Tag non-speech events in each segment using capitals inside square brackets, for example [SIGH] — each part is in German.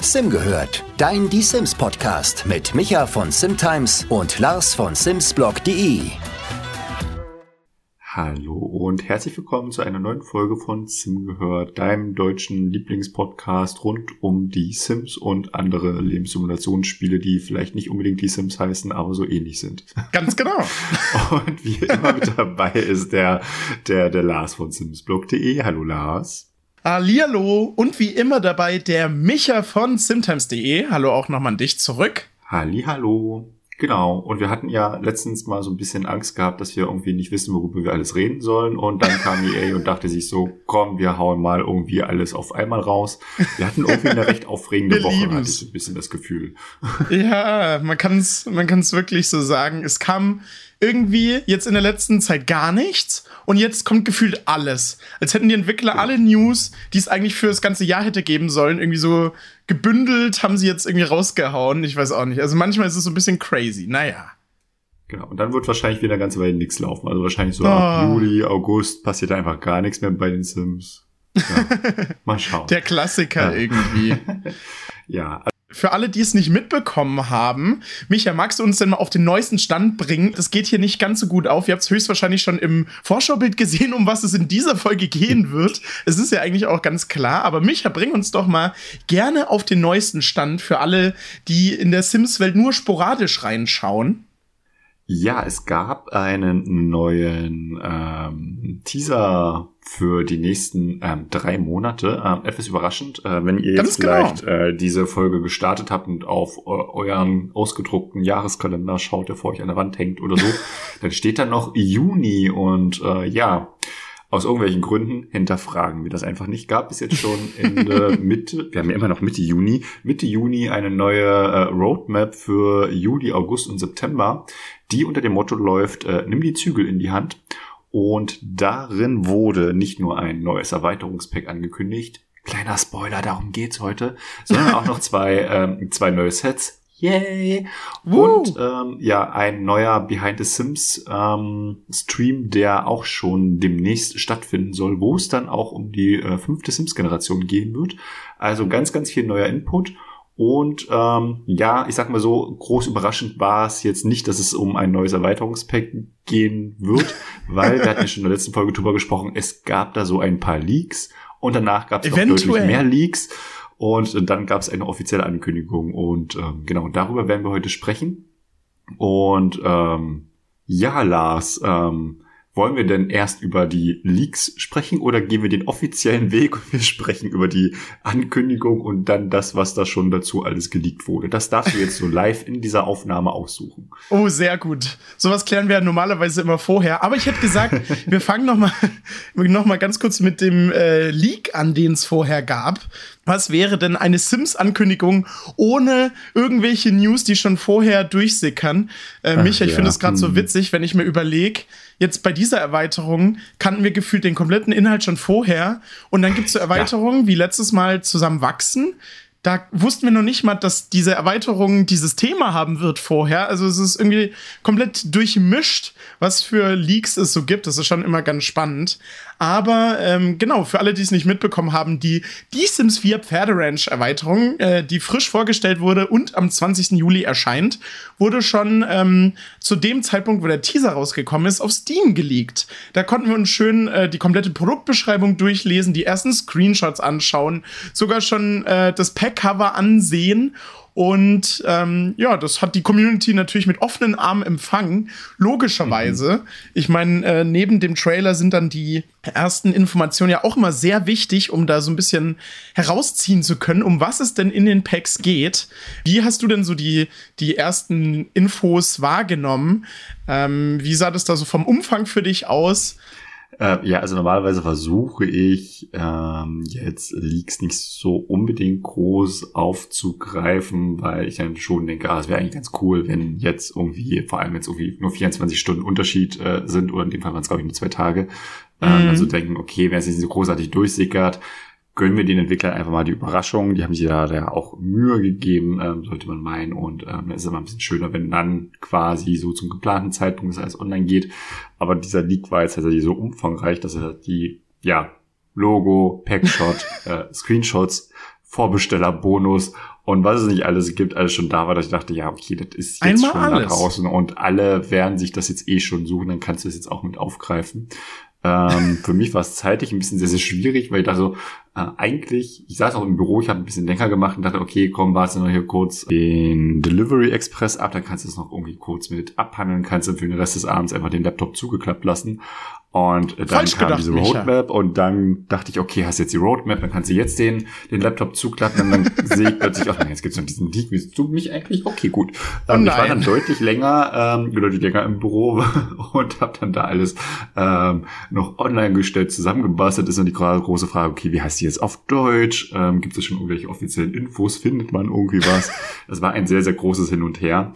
Sim gehört, dein Die Sims Podcast mit Micha von Simtimes und Lars von Simsblog.de. Hallo und herzlich willkommen zu einer neuen Folge von Sim gehört, deinem deutschen Lieblingspodcast rund um die Sims und andere Lebenssimulationsspiele, die vielleicht nicht unbedingt die Sims heißen, aber so ähnlich sind. Ganz genau. [LAUGHS] und wie immer mit dabei ist der, der, der Lars von Simsblog.de. Hallo Lars. Hallihallo und wie immer dabei der Micha von simtimes.de. Hallo auch nochmal an dich zurück. Hallihallo. Genau, und wir hatten ja letztens mal so ein bisschen Angst gehabt, dass wir irgendwie nicht wissen, worüber wir alles reden sollen. Und dann kam EA und dachte sich so, komm, wir hauen mal irgendwie alles auf einmal raus. Wir hatten irgendwie eine recht aufregende Woche, hatte ich so ein bisschen das Gefühl. Ja, man kann es man kann's wirklich so sagen. Es kam irgendwie jetzt in der letzten Zeit gar nichts und jetzt kommt gefühlt alles. Als hätten die Entwickler alle News, die es eigentlich für das ganze Jahr hätte geben sollen, irgendwie so gebündelt, haben sie jetzt irgendwie rausgehauen. Ich weiß auch nicht. Also manchmal ist es so ein bisschen crazy. Naja. Genau, und dann wird wahrscheinlich wieder eine ganze Weile nichts laufen. Also wahrscheinlich so oh. ab Juli, August passiert einfach gar nichts mehr bei den Sims. Ja. [LAUGHS] Mal schauen. Der Klassiker ja. irgendwie. [LAUGHS] ja, für alle, die es nicht mitbekommen haben, Micha, magst du uns denn mal auf den neuesten Stand bringen? Das geht hier nicht ganz so gut auf. Ihr habt es höchstwahrscheinlich schon im Vorschaubild gesehen, um was es in dieser Folge gehen wird. Es ist ja eigentlich auch ganz klar, aber Micha, bring uns doch mal gerne auf den neuesten Stand für alle, die in der Sims-Welt nur sporadisch reinschauen. Ja, es gab einen neuen ähm, Teaser für die nächsten ähm, drei Monate. Ähm, etwas überraschend, äh, wenn ihr jetzt genau. vielleicht äh, diese Folge gestartet habt und auf äh, euren ausgedruckten Jahreskalender schaut, der vor euch an der Wand hängt oder so, [LAUGHS] dann steht da noch Juni und äh, ja, aus irgendwelchen Gründen hinterfragen wir das einfach nicht. Gab es jetzt schon Ende [LAUGHS] Mitte, wir haben ja immer noch Mitte Juni, Mitte Juni eine neue äh, Roadmap für Juli, August und September, die unter dem Motto läuft, äh, nimm die Zügel in die Hand. Und darin wurde nicht nur ein neues Erweiterungspack angekündigt, kleiner Spoiler, darum geht's heute, sondern auch noch zwei, [LAUGHS] ähm, zwei neue Sets. Yay! Woo. Und ähm, ja, ein neuer Behind the Sims ähm, Stream, der auch schon demnächst stattfinden soll, wo es dann auch um die äh, fünfte Sims-Generation gehen wird. Also ganz, ganz viel neuer Input. Und ähm, ja, ich sag mal so, groß überraschend war es jetzt nicht, dass es um ein neues Erweiterungspack gehen wird, [LAUGHS] weil wir hatten ja schon in der letzten Folge drüber gesprochen, es gab da so ein paar Leaks und danach gab es noch deutlich mehr Leaks und dann gab es eine offizielle Ankündigung und ähm, genau, darüber werden wir heute sprechen. Und ähm, ja, Lars, ähm, wollen wir denn erst über die Leaks sprechen oder gehen wir den offiziellen Weg und wir sprechen über die Ankündigung und dann das, was da schon dazu alles geleakt wurde? Das darfst du jetzt so live in dieser Aufnahme aussuchen. Oh, sehr gut. Sowas klären wir ja normalerweise immer vorher. Aber ich hätte gesagt, wir fangen noch mal, [LAUGHS] noch mal ganz kurz mit dem äh, Leak an, den es vorher gab. Was wäre denn eine Sims-Ankündigung ohne irgendwelche News, die schon vorher durchsickern? Äh, Micha, ich ja. finde es gerade so hm. witzig, wenn ich mir überlege, jetzt bei dieser Erweiterung kannten wir gefühlt den kompletten Inhalt schon vorher und dann gibt es so Erweiterungen ja. wie letztes Mal zusammen wachsen. Da wussten wir noch nicht mal, dass diese Erweiterung dieses Thema haben wird vorher. Also es ist irgendwie komplett durchmischt, was für Leaks es so gibt. Das ist schon immer ganz spannend. Aber ähm, genau, für alle, die es nicht mitbekommen haben, die, die Sims 4 Pferderanch Erweiterung, äh, die frisch vorgestellt wurde und am 20. Juli erscheint, wurde schon ähm, zu dem Zeitpunkt, wo der Teaser rausgekommen ist, auf Steam geleakt. Da konnten wir uns schön äh, die komplette Produktbeschreibung durchlesen, die ersten Screenshots anschauen, sogar schon äh, das Packcover ansehen und ähm, ja, das hat die Community natürlich mit offenen Armen empfangen, logischerweise. Mhm. Ich meine, äh, neben dem Trailer sind dann die ersten Informationen ja auch immer sehr wichtig, um da so ein bisschen herausziehen zu können, um was es denn in den Packs geht. Wie hast du denn so die, die ersten Infos wahrgenommen? Ähm, wie sah das da so vom Umfang für dich aus? Äh, ja, also normalerweise versuche ich ähm, jetzt Leaks nicht so unbedingt groß aufzugreifen, weil ich dann schon denke, ah, es wäre eigentlich ganz cool, wenn jetzt irgendwie, vor allem jetzt irgendwie nur 24 Stunden Unterschied äh, sind, oder in dem Fall waren es glaube ich nur zwei Tage, ähm, mhm. also denken, okay, wenn es nicht so großartig durchsickert, gönnen wir den Entwicklern einfach mal die Überraschung. Die haben sich da, da auch Mühe gegeben, ähm, sollte man meinen. Und ähm, es ist immer ein bisschen schöner, wenn dann quasi so zum geplanten Zeitpunkt das alles online geht. Aber dieser Leak war jetzt tatsächlich so umfangreich, dass er die, ja, Logo, Packshot, [LAUGHS] äh, Screenshots Vorbestellerbonus und was es nicht alles gibt, alles schon da war, dass ich dachte, ja, okay, das ist jetzt Einmal schon alles. da draußen und alle werden sich das jetzt eh schon suchen, dann kannst du es jetzt auch mit aufgreifen. Ähm, für mich war es zeitlich ein bisschen sehr, sehr schwierig, weil ich dachte so, äh, eigentlich, ich saß auch im Büro, ich habe ein bisschen länger gemacht und dachte, okay, komm, warte noch hier kurz den Delivery Express ab, dann kannst du es noch irgendwie kurz mit abhandeln, kannst dann für den Rest des Abends einfach den Laptop zugeklappt lassen. Und dann Falsch kam gedacht, diese Roadmap Micha. und dann dachte ich, okay, hast jetzt die Roadmap, dann kannst du jetzt den, den Laptop zuklappen und dann [LAUGHS] sehe ich plötzlich, ach nein, jetzt gibt's noch diesen Leak, wie du mich eigentlich? Okay, gut. Ähm, ich war dann deutlich länger, ähm, deutlich länger im Büro [LAUGHS] und habe dann da alles ähm, noch online gestellt, zusammengebastelt. Ist dann die große Frage, okay, wie heißt die jetzt auf Deutsch? Ähm, Gibt es schon irgendwelche offiziellen Infos? Findet man irgendwie was? [LAUGHS] Das war ein sehr, sehr großes Hin und Her.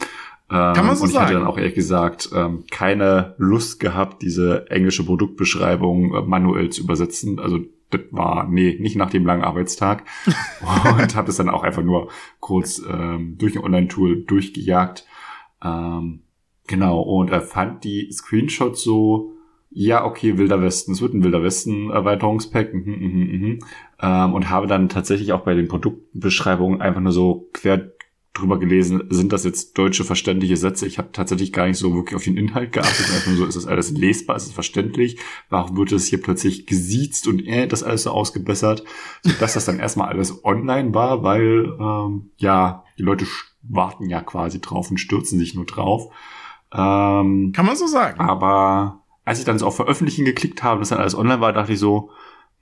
Ähm, Kann man so und ich sagen. hatte dann auch ehrlich gesagt ähm, keine Lust gehabt, diese englische Produktbeschreibung äh, manuell zu übersetzen. Also das war, nee, nicht nach dem langen Arbeitstag. [LAUGHS] und habe es dann auch einfach nur kurz ähm, durch ein Online-Tool durchgejagt. Ähm, genau, und er fand die Screenshots so, ja, okay, Wilder Westen, es wird ein Wilder Westen Erweiterungspack, mhm, mhm, mhm, ähm, und habe dann tatsächlich auch bei den Produktbeschreibungen einfach nur so quer drüber gelesen, sind das jetzt deutsche verständliche Sätze? Ich habe tatsächlich gar nicht so wirklich auf den Inhalt geachtet. Einfach so, ist das alles lesbar, ist es verständlich? Warum wird es hier plötzlich gesiezt und äh, das alles so ausgebessert? Dass das dann erstmal alles online war, weil ähm, ja, die Leute warten ja quasi drauf und stürzen sich nur drauf. Ähm, Kann man so sagen. Aber als ich dann so auf Veröffentlichen geklickt habe, das dann alles online war, dachte ich so,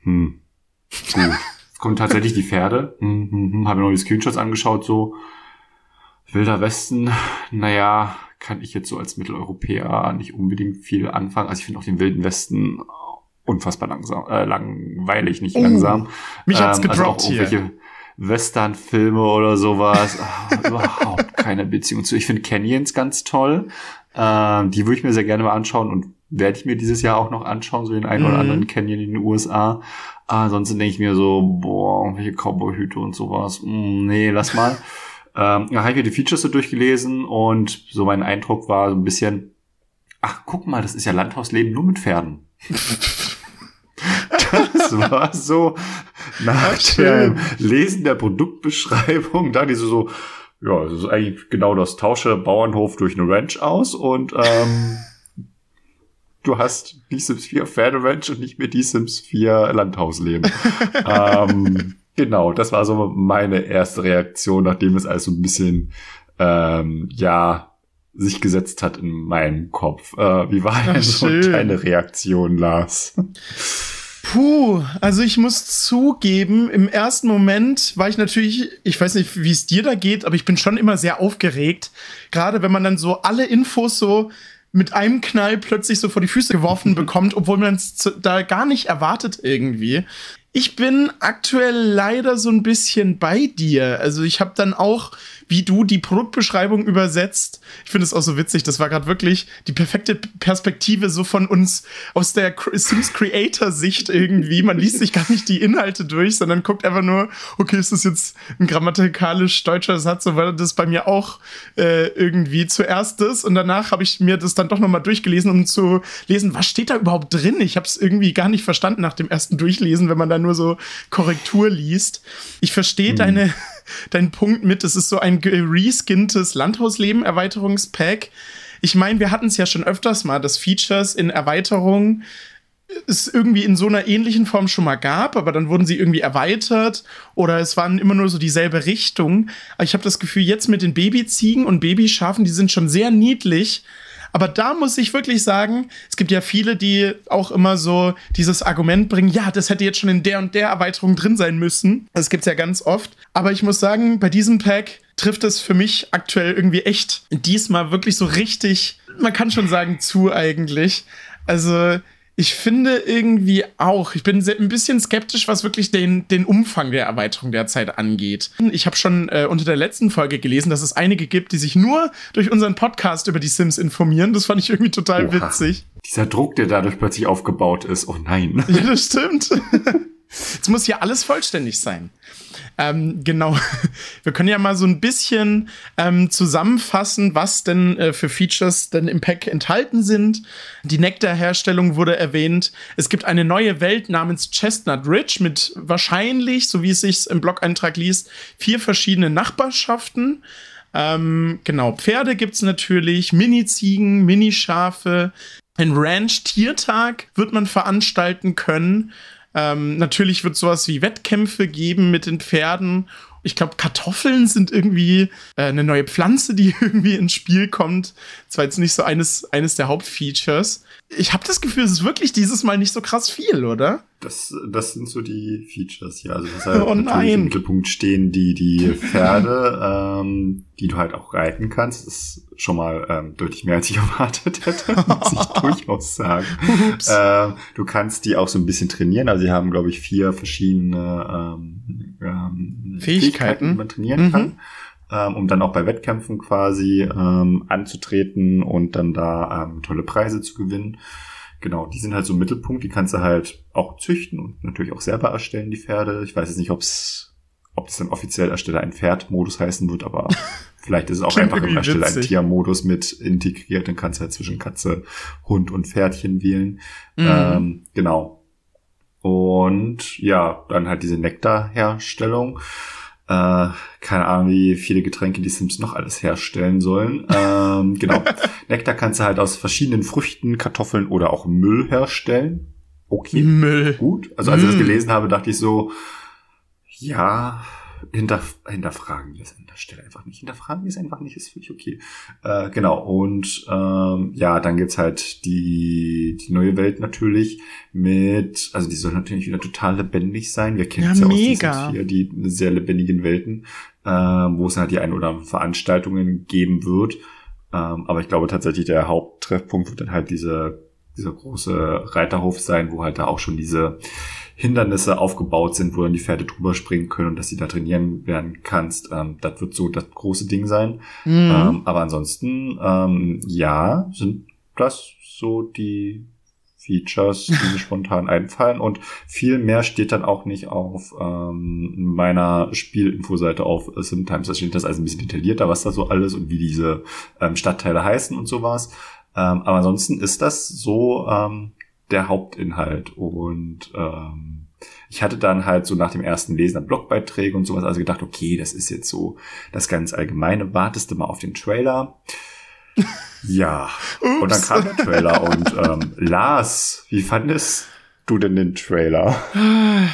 hm, gut. kommen tatsächlich die Pferde. Hm, hm, hm, habe mir noch die Screenshots angeschaut, so Wilder Westen, naja, kann ich jetzt so als Mitteleuropäer nicht unbedingt viel anfangen. Also ich finde auch den Wilden Westen unfassbar langsam, äh, langweilig, nicht oh, langsam. Mich hat's ähm, also gedroppt also hier. Western-Filme oder sowas. Ach, überhaupt keine Beziehung zu. Ich finde Canyons ganz toll. Ähm, die würde ich mir sehr gerne mal anschauen und werde ich mir dieses Jahr auch noch anschauen, so den einen mhm. oder anderen Canyon in den USA. Ansonsten denke ich mir so, boah, welche Cowboy-Hüte und sowas. Mm, nee, lass mal. Ähm, da habe ich mir die Features so durchgelesen und so mein Eindruck war so ein bisschen, ach, guck mal, das ist ja Landhausleben nur mit Pferden. [LAUGHS] das war so nach ach, dem Lesen der Produktbeschreibung, da diese so, ja, das ist eigentlich genau das Tausche Bauernhof durch eine Ranch aus und ähm, [LAUGHS] du hast die Sims 4 Pferderanch und nicht mehr die Sims 4 Landhausleben. [LAUGHS] ähm, Genau, das war so meine erste Reaktion, nachdem es alles so ein bisschen, ähm, ja, sich gesetzt hat in meinem Kopf. Äh, wie war denn so deine Reaktion, Lars? Puh, also ich muss zugeben, im ersten Moment war ich natürlich, ich weiß nicht, wie es dir da geht, aber ich bin schon immer sehr aufgeregt. Gerade wenn man dann so alle Infos so mit einem Knall plötzlich so vor die Füße geworfen [LAUGHS] bekommt, obwohl man es da gar nicht erwartet irgendwie. Ich bin aktuell leider so ein bisschen bei dir. Also ich habe dann auch wie du die Produktbeschreibung übersetzt. Ich finde es auch so witzig. Das war gerade wirklich die perfekte Perspektive so von uns aus der Sims Creator Sicht irgendwie. Man liest sich gar nicht die Inhalte durch, sondern guckt einfach nur, okay, ist das jetzt ein grammatikalisch deutscher Satz? So war das bei mir auch äh, irgendwie zuerst das und danach habe ich mir das dann doch nochmal durchgelesen, um zu lesen, was steht da überhaupt drin? Ich habe es irgendwie gar nicht verstanden nach dem ersten Durchlesen, wenn man da nur so Korrektur liest. Ich verstehe hm. deine [LAUGHS] dein Punkt mit, es ist so ein reskinntes Landhausleben-Erweiterungspack. Ich meine, wir hatten es ja schon öfters mal, dass Features in Erweiterungen es irgendwie in so einer ähnlichen Form schon mal gab, aber dann wurden sie irgendwie erweitert oder es waren immer nur so dieselbe Richtung. Aber ich habe das Gefühl, jetzt mit den Babyziegen und Babyschafen, die sind schon sehr niedlich, aber da muss ich wirklich sagen, es gibt ja viele, die auch immer so dieses Argument bringen, ja, das hätte jetzt schon in der und der Erweiterung drin sein müssen. Das gibt's ja ganz oft. Aber ich muss sagen, bei diesem Pack trifft es für mich aktuell irgendwie echt diesmal wirklich so richtig, man kann schon sagen, zu eigentlich. Also ich finde irgendwie auch, ich bin ein bisschen skeptisch, was wirklich den, den Umfang der Erweiterung derzeit angeht. Ich habe schon äh, unter der letzten Folge gelesen, dass es einige gibt, die sich nur durch unseren Podcast über die Sims informieren. Das fand ich irgendwie total Oha. witzig. Dieser Druck, der dadurch plötzlich aufgebaut ist. Oh nein. Ja, das stimmt. [LAUGHS] Jetzt muss hier alles vollständig sein. Ähm, genau. [LAUGHS] Wir können ja mal so ein bisschen ähm, zusammenfassen, was denn äh, für Features denn im Pack enthalten sind. Die Nektar-Herstellung wurde erwähnt. Es gibt eine neue Welt namens Chestnut Ridge mit wahrscheinlich, so wie es sich im Blog-Eintrag liest, vier verschiedene Nachbarschaften. Ähm, genau, Pferde gibt es natürlich, Mini-Ziegen, Mini-Schafe. Ein Ranch-Tiertag wird man veranstalten können. Ähm, natürlich wird sowas wie Wettkämpfe geben mit den Pferden. Ich glaube, Kartoffeln sind irgendwie äh, eine neue Pflanze, die [LAUGHS] irgendwie ins Spiel kommt. Das war jetzt nicht so eines, eines der Hauptfeatures ich habe das Gefühl, es ist wirklich dieses Mal nicht so krass viel, oder? Das, das sind so die Features, ja. Also das halt [LAUGHS] oh natürlich im Mittelpunkt stehen die, die [LAUGHS] Pferde, ähm, die du halt auch reiten kannst. Das ist schon mal ähm, deutlich mehr, als ich [LAUGHS] erwartet hätte, muss ich durchaus sagen. Ähm, du kannst die auch so ein bisschen trainieren. Also sie haben, glaube ich, vier verschiedene ähm, ähm, Fähigkeiten. Fähigkeiten, die man trainieren mhm. kann ähm, um dann auch bei Wettkämpfen quasi ähm, anzutreten und dann da ähm, tolle Preise zu gewinnen. Genau, die sind halt so im Mittelpunkt, die kannst du halt auch züchten und natürlich auch selber erstellen, die Pferde. Ich weiß jetzt nicht, ob's, ob es dann offiziell Ersteller ein Pferd-Modus heißen wird, aber [LAUGHS] vielleicht ist es auch einfach im Ersteller ein Tier-Modus mit integriert. Dann kannst du halt zwischen Katze, Hund und Pferdchen wählen. Mhm. Ähm, genau. Und ja, dann halt diese Nektarherstellung. Äh, keine Ahnung, wie viele Getränke die Sims noch alles herstellen sollen. Ähm, [LAUGHS] genau. Nektar kannst du halt aus verschiedenen Früchten, Kartoffeln oder auch Müll herstellen. Okay. Müll. Gut. Also als ich das gelesen habe, dachte ich so, ja, hinter, hinterfragen wir es an der Stelle einfach nicht. Hinterfragen wir es einfach nicht, ist völlig okay. Äh, genau, und ähm, ja, dann gibt's halt die, die neue Welt natürlich mit, also die soll natürlich wieder total lebendig sein. Wir kennen es ja, ja aus diesen die sehr lebendigen Welten, äh, wo es halt die ein oder Veranstaltungen geben wird. Ähm, aber ich glaube tatsächlich, der Haupttreffpunkt wird dann halt diese, dieser große Reiterhof sein, wo halt da auch schon diese Hindernisse aufgebaut sind, wo dann die Pferde drüber springen können und dass sie da trainieren werden kannst. Ähm, das wird so das große Ding sein. Mhm. Ähm, aber ansonsten, ähm, ja, sind das so die Features, die mir [LAUGHS] spontan einfallen. Und viel mehr steht dann auch nicht auf ähm, meiner Spielinfoseite auf Simtimes. Da steht das also ein bisschen detaillierter, was da so alles und wie diese ähm, Stadtteile heißen und sowas. Ähm, aber ansonsten ist das so ähm, der Hauptinhalt. Und ähm, ich hatte dann halt so nach dem ersten Lesen Blogbeiträge und sowas, also gedacht, okay, das ist jetzt so das ganz Allgemeine, wartest du mal auf den Trailer. [LAUGHS] ja, Ups. und dann kam der Trailer und ähm, Lars, wie fandest du denn den Trailer? [SIGHS]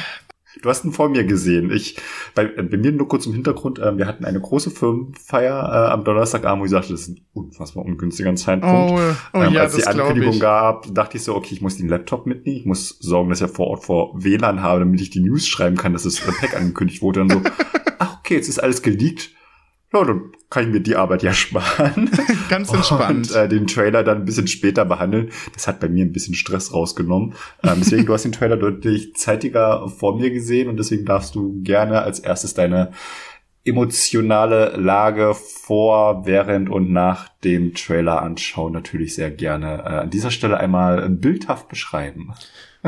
Du hast ihn vor mir gesehen. Ich, bei, bei mir nur kurz im Hintergrund, äh, wir hatten eine große Firmenfeier äh, am Donnerstagabend, wo ich sagte, das ist ein unfassbar ungünstiger Zeitpunkt. Oh, oh, ähm, ja, als die Ankündigung gab, dachte ich so, okay, ich muss den Laptop mitnehmen, ich muss sorgen, dass ich vor Ort vor WLAN habe, damit ich die News schreiben kann, dass das [LAUGHS] Pack angekündigt wurde. Und so, ach okay, jetzt ist alles geleakt ja, dann kann ich mir die Arbeit ja [LAUGHS] sparen. [LAUGHS] Ganz entspannt. Und äh, den Trailer dann ein bisschen später behandeln. Das hat bei mir ein bisschen Stress rausgenommen. Ähm, deswegen, du hast den Trailer deutlich zeitiger vor mir gesehen und deswegen darfst du gerne als erstes deine emotionale Lage vor, während und nach dem Trailer anschauen. Natürlich sehr gerne äh, an dieser Stelle einmal bildhaft beschreiben.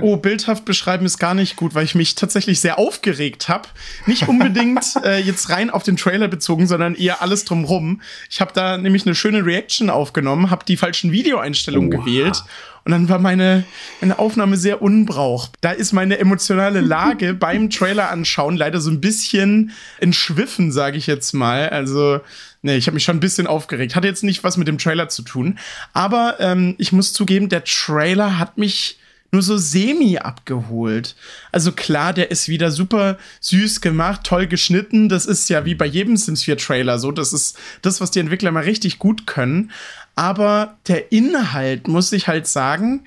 Oh, bildhaft beschreiben ist gar nicht gut, weil ich mich tatsächlich sehr aufgeregt habe. Nicht unbedingt [LAUGHS] äh, jetzt rein auf den Trailer bezogen, sondern eher alles drumrum. Ich habe da nämlich eine schöne Reaction aufgenommen, habe die falschen Videoeinstellungen Oha. gewählt und dann war meine, meine Aufnahme sehr unbrauch. Da ist meine emotionale Lage [LAUGHS] beim Trailer anschauen leider so ein bisschen entschwiffen, sage ich jetzt mal. Also Nee, ich habe mich schon ein bisschen aufgeregt. Hat jetzt nicht was mit dem Trailer zu tun. Aber ähm, ich muss zugeben, der Trailer hat mich nur so semi abgeholt. Also klar, der ist wieder super süß gemacht, toll geschnitten. Das ist ja wie bei jedem Sims 4 Trailer so. Das ist das, was die Entwickler mal richtig gut können. Aber der Inhalt, muss ich halt sagen,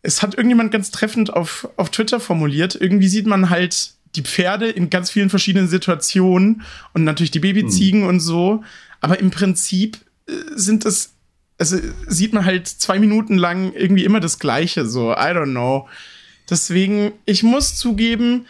es hat irgendjemand ganz treffend auf, auf Twitter formuliert. Irgendwie sieht man halt die Pferde in ganz vielen verschiedenen Situationen und natürlich die Babyziegen hm. und so. Aber im Prinzip äh, sind das also sieht man halt zwei Minuten lang irgendwie immer das Gleiche, so, I don't know. Deswegen, ich muss zugeben,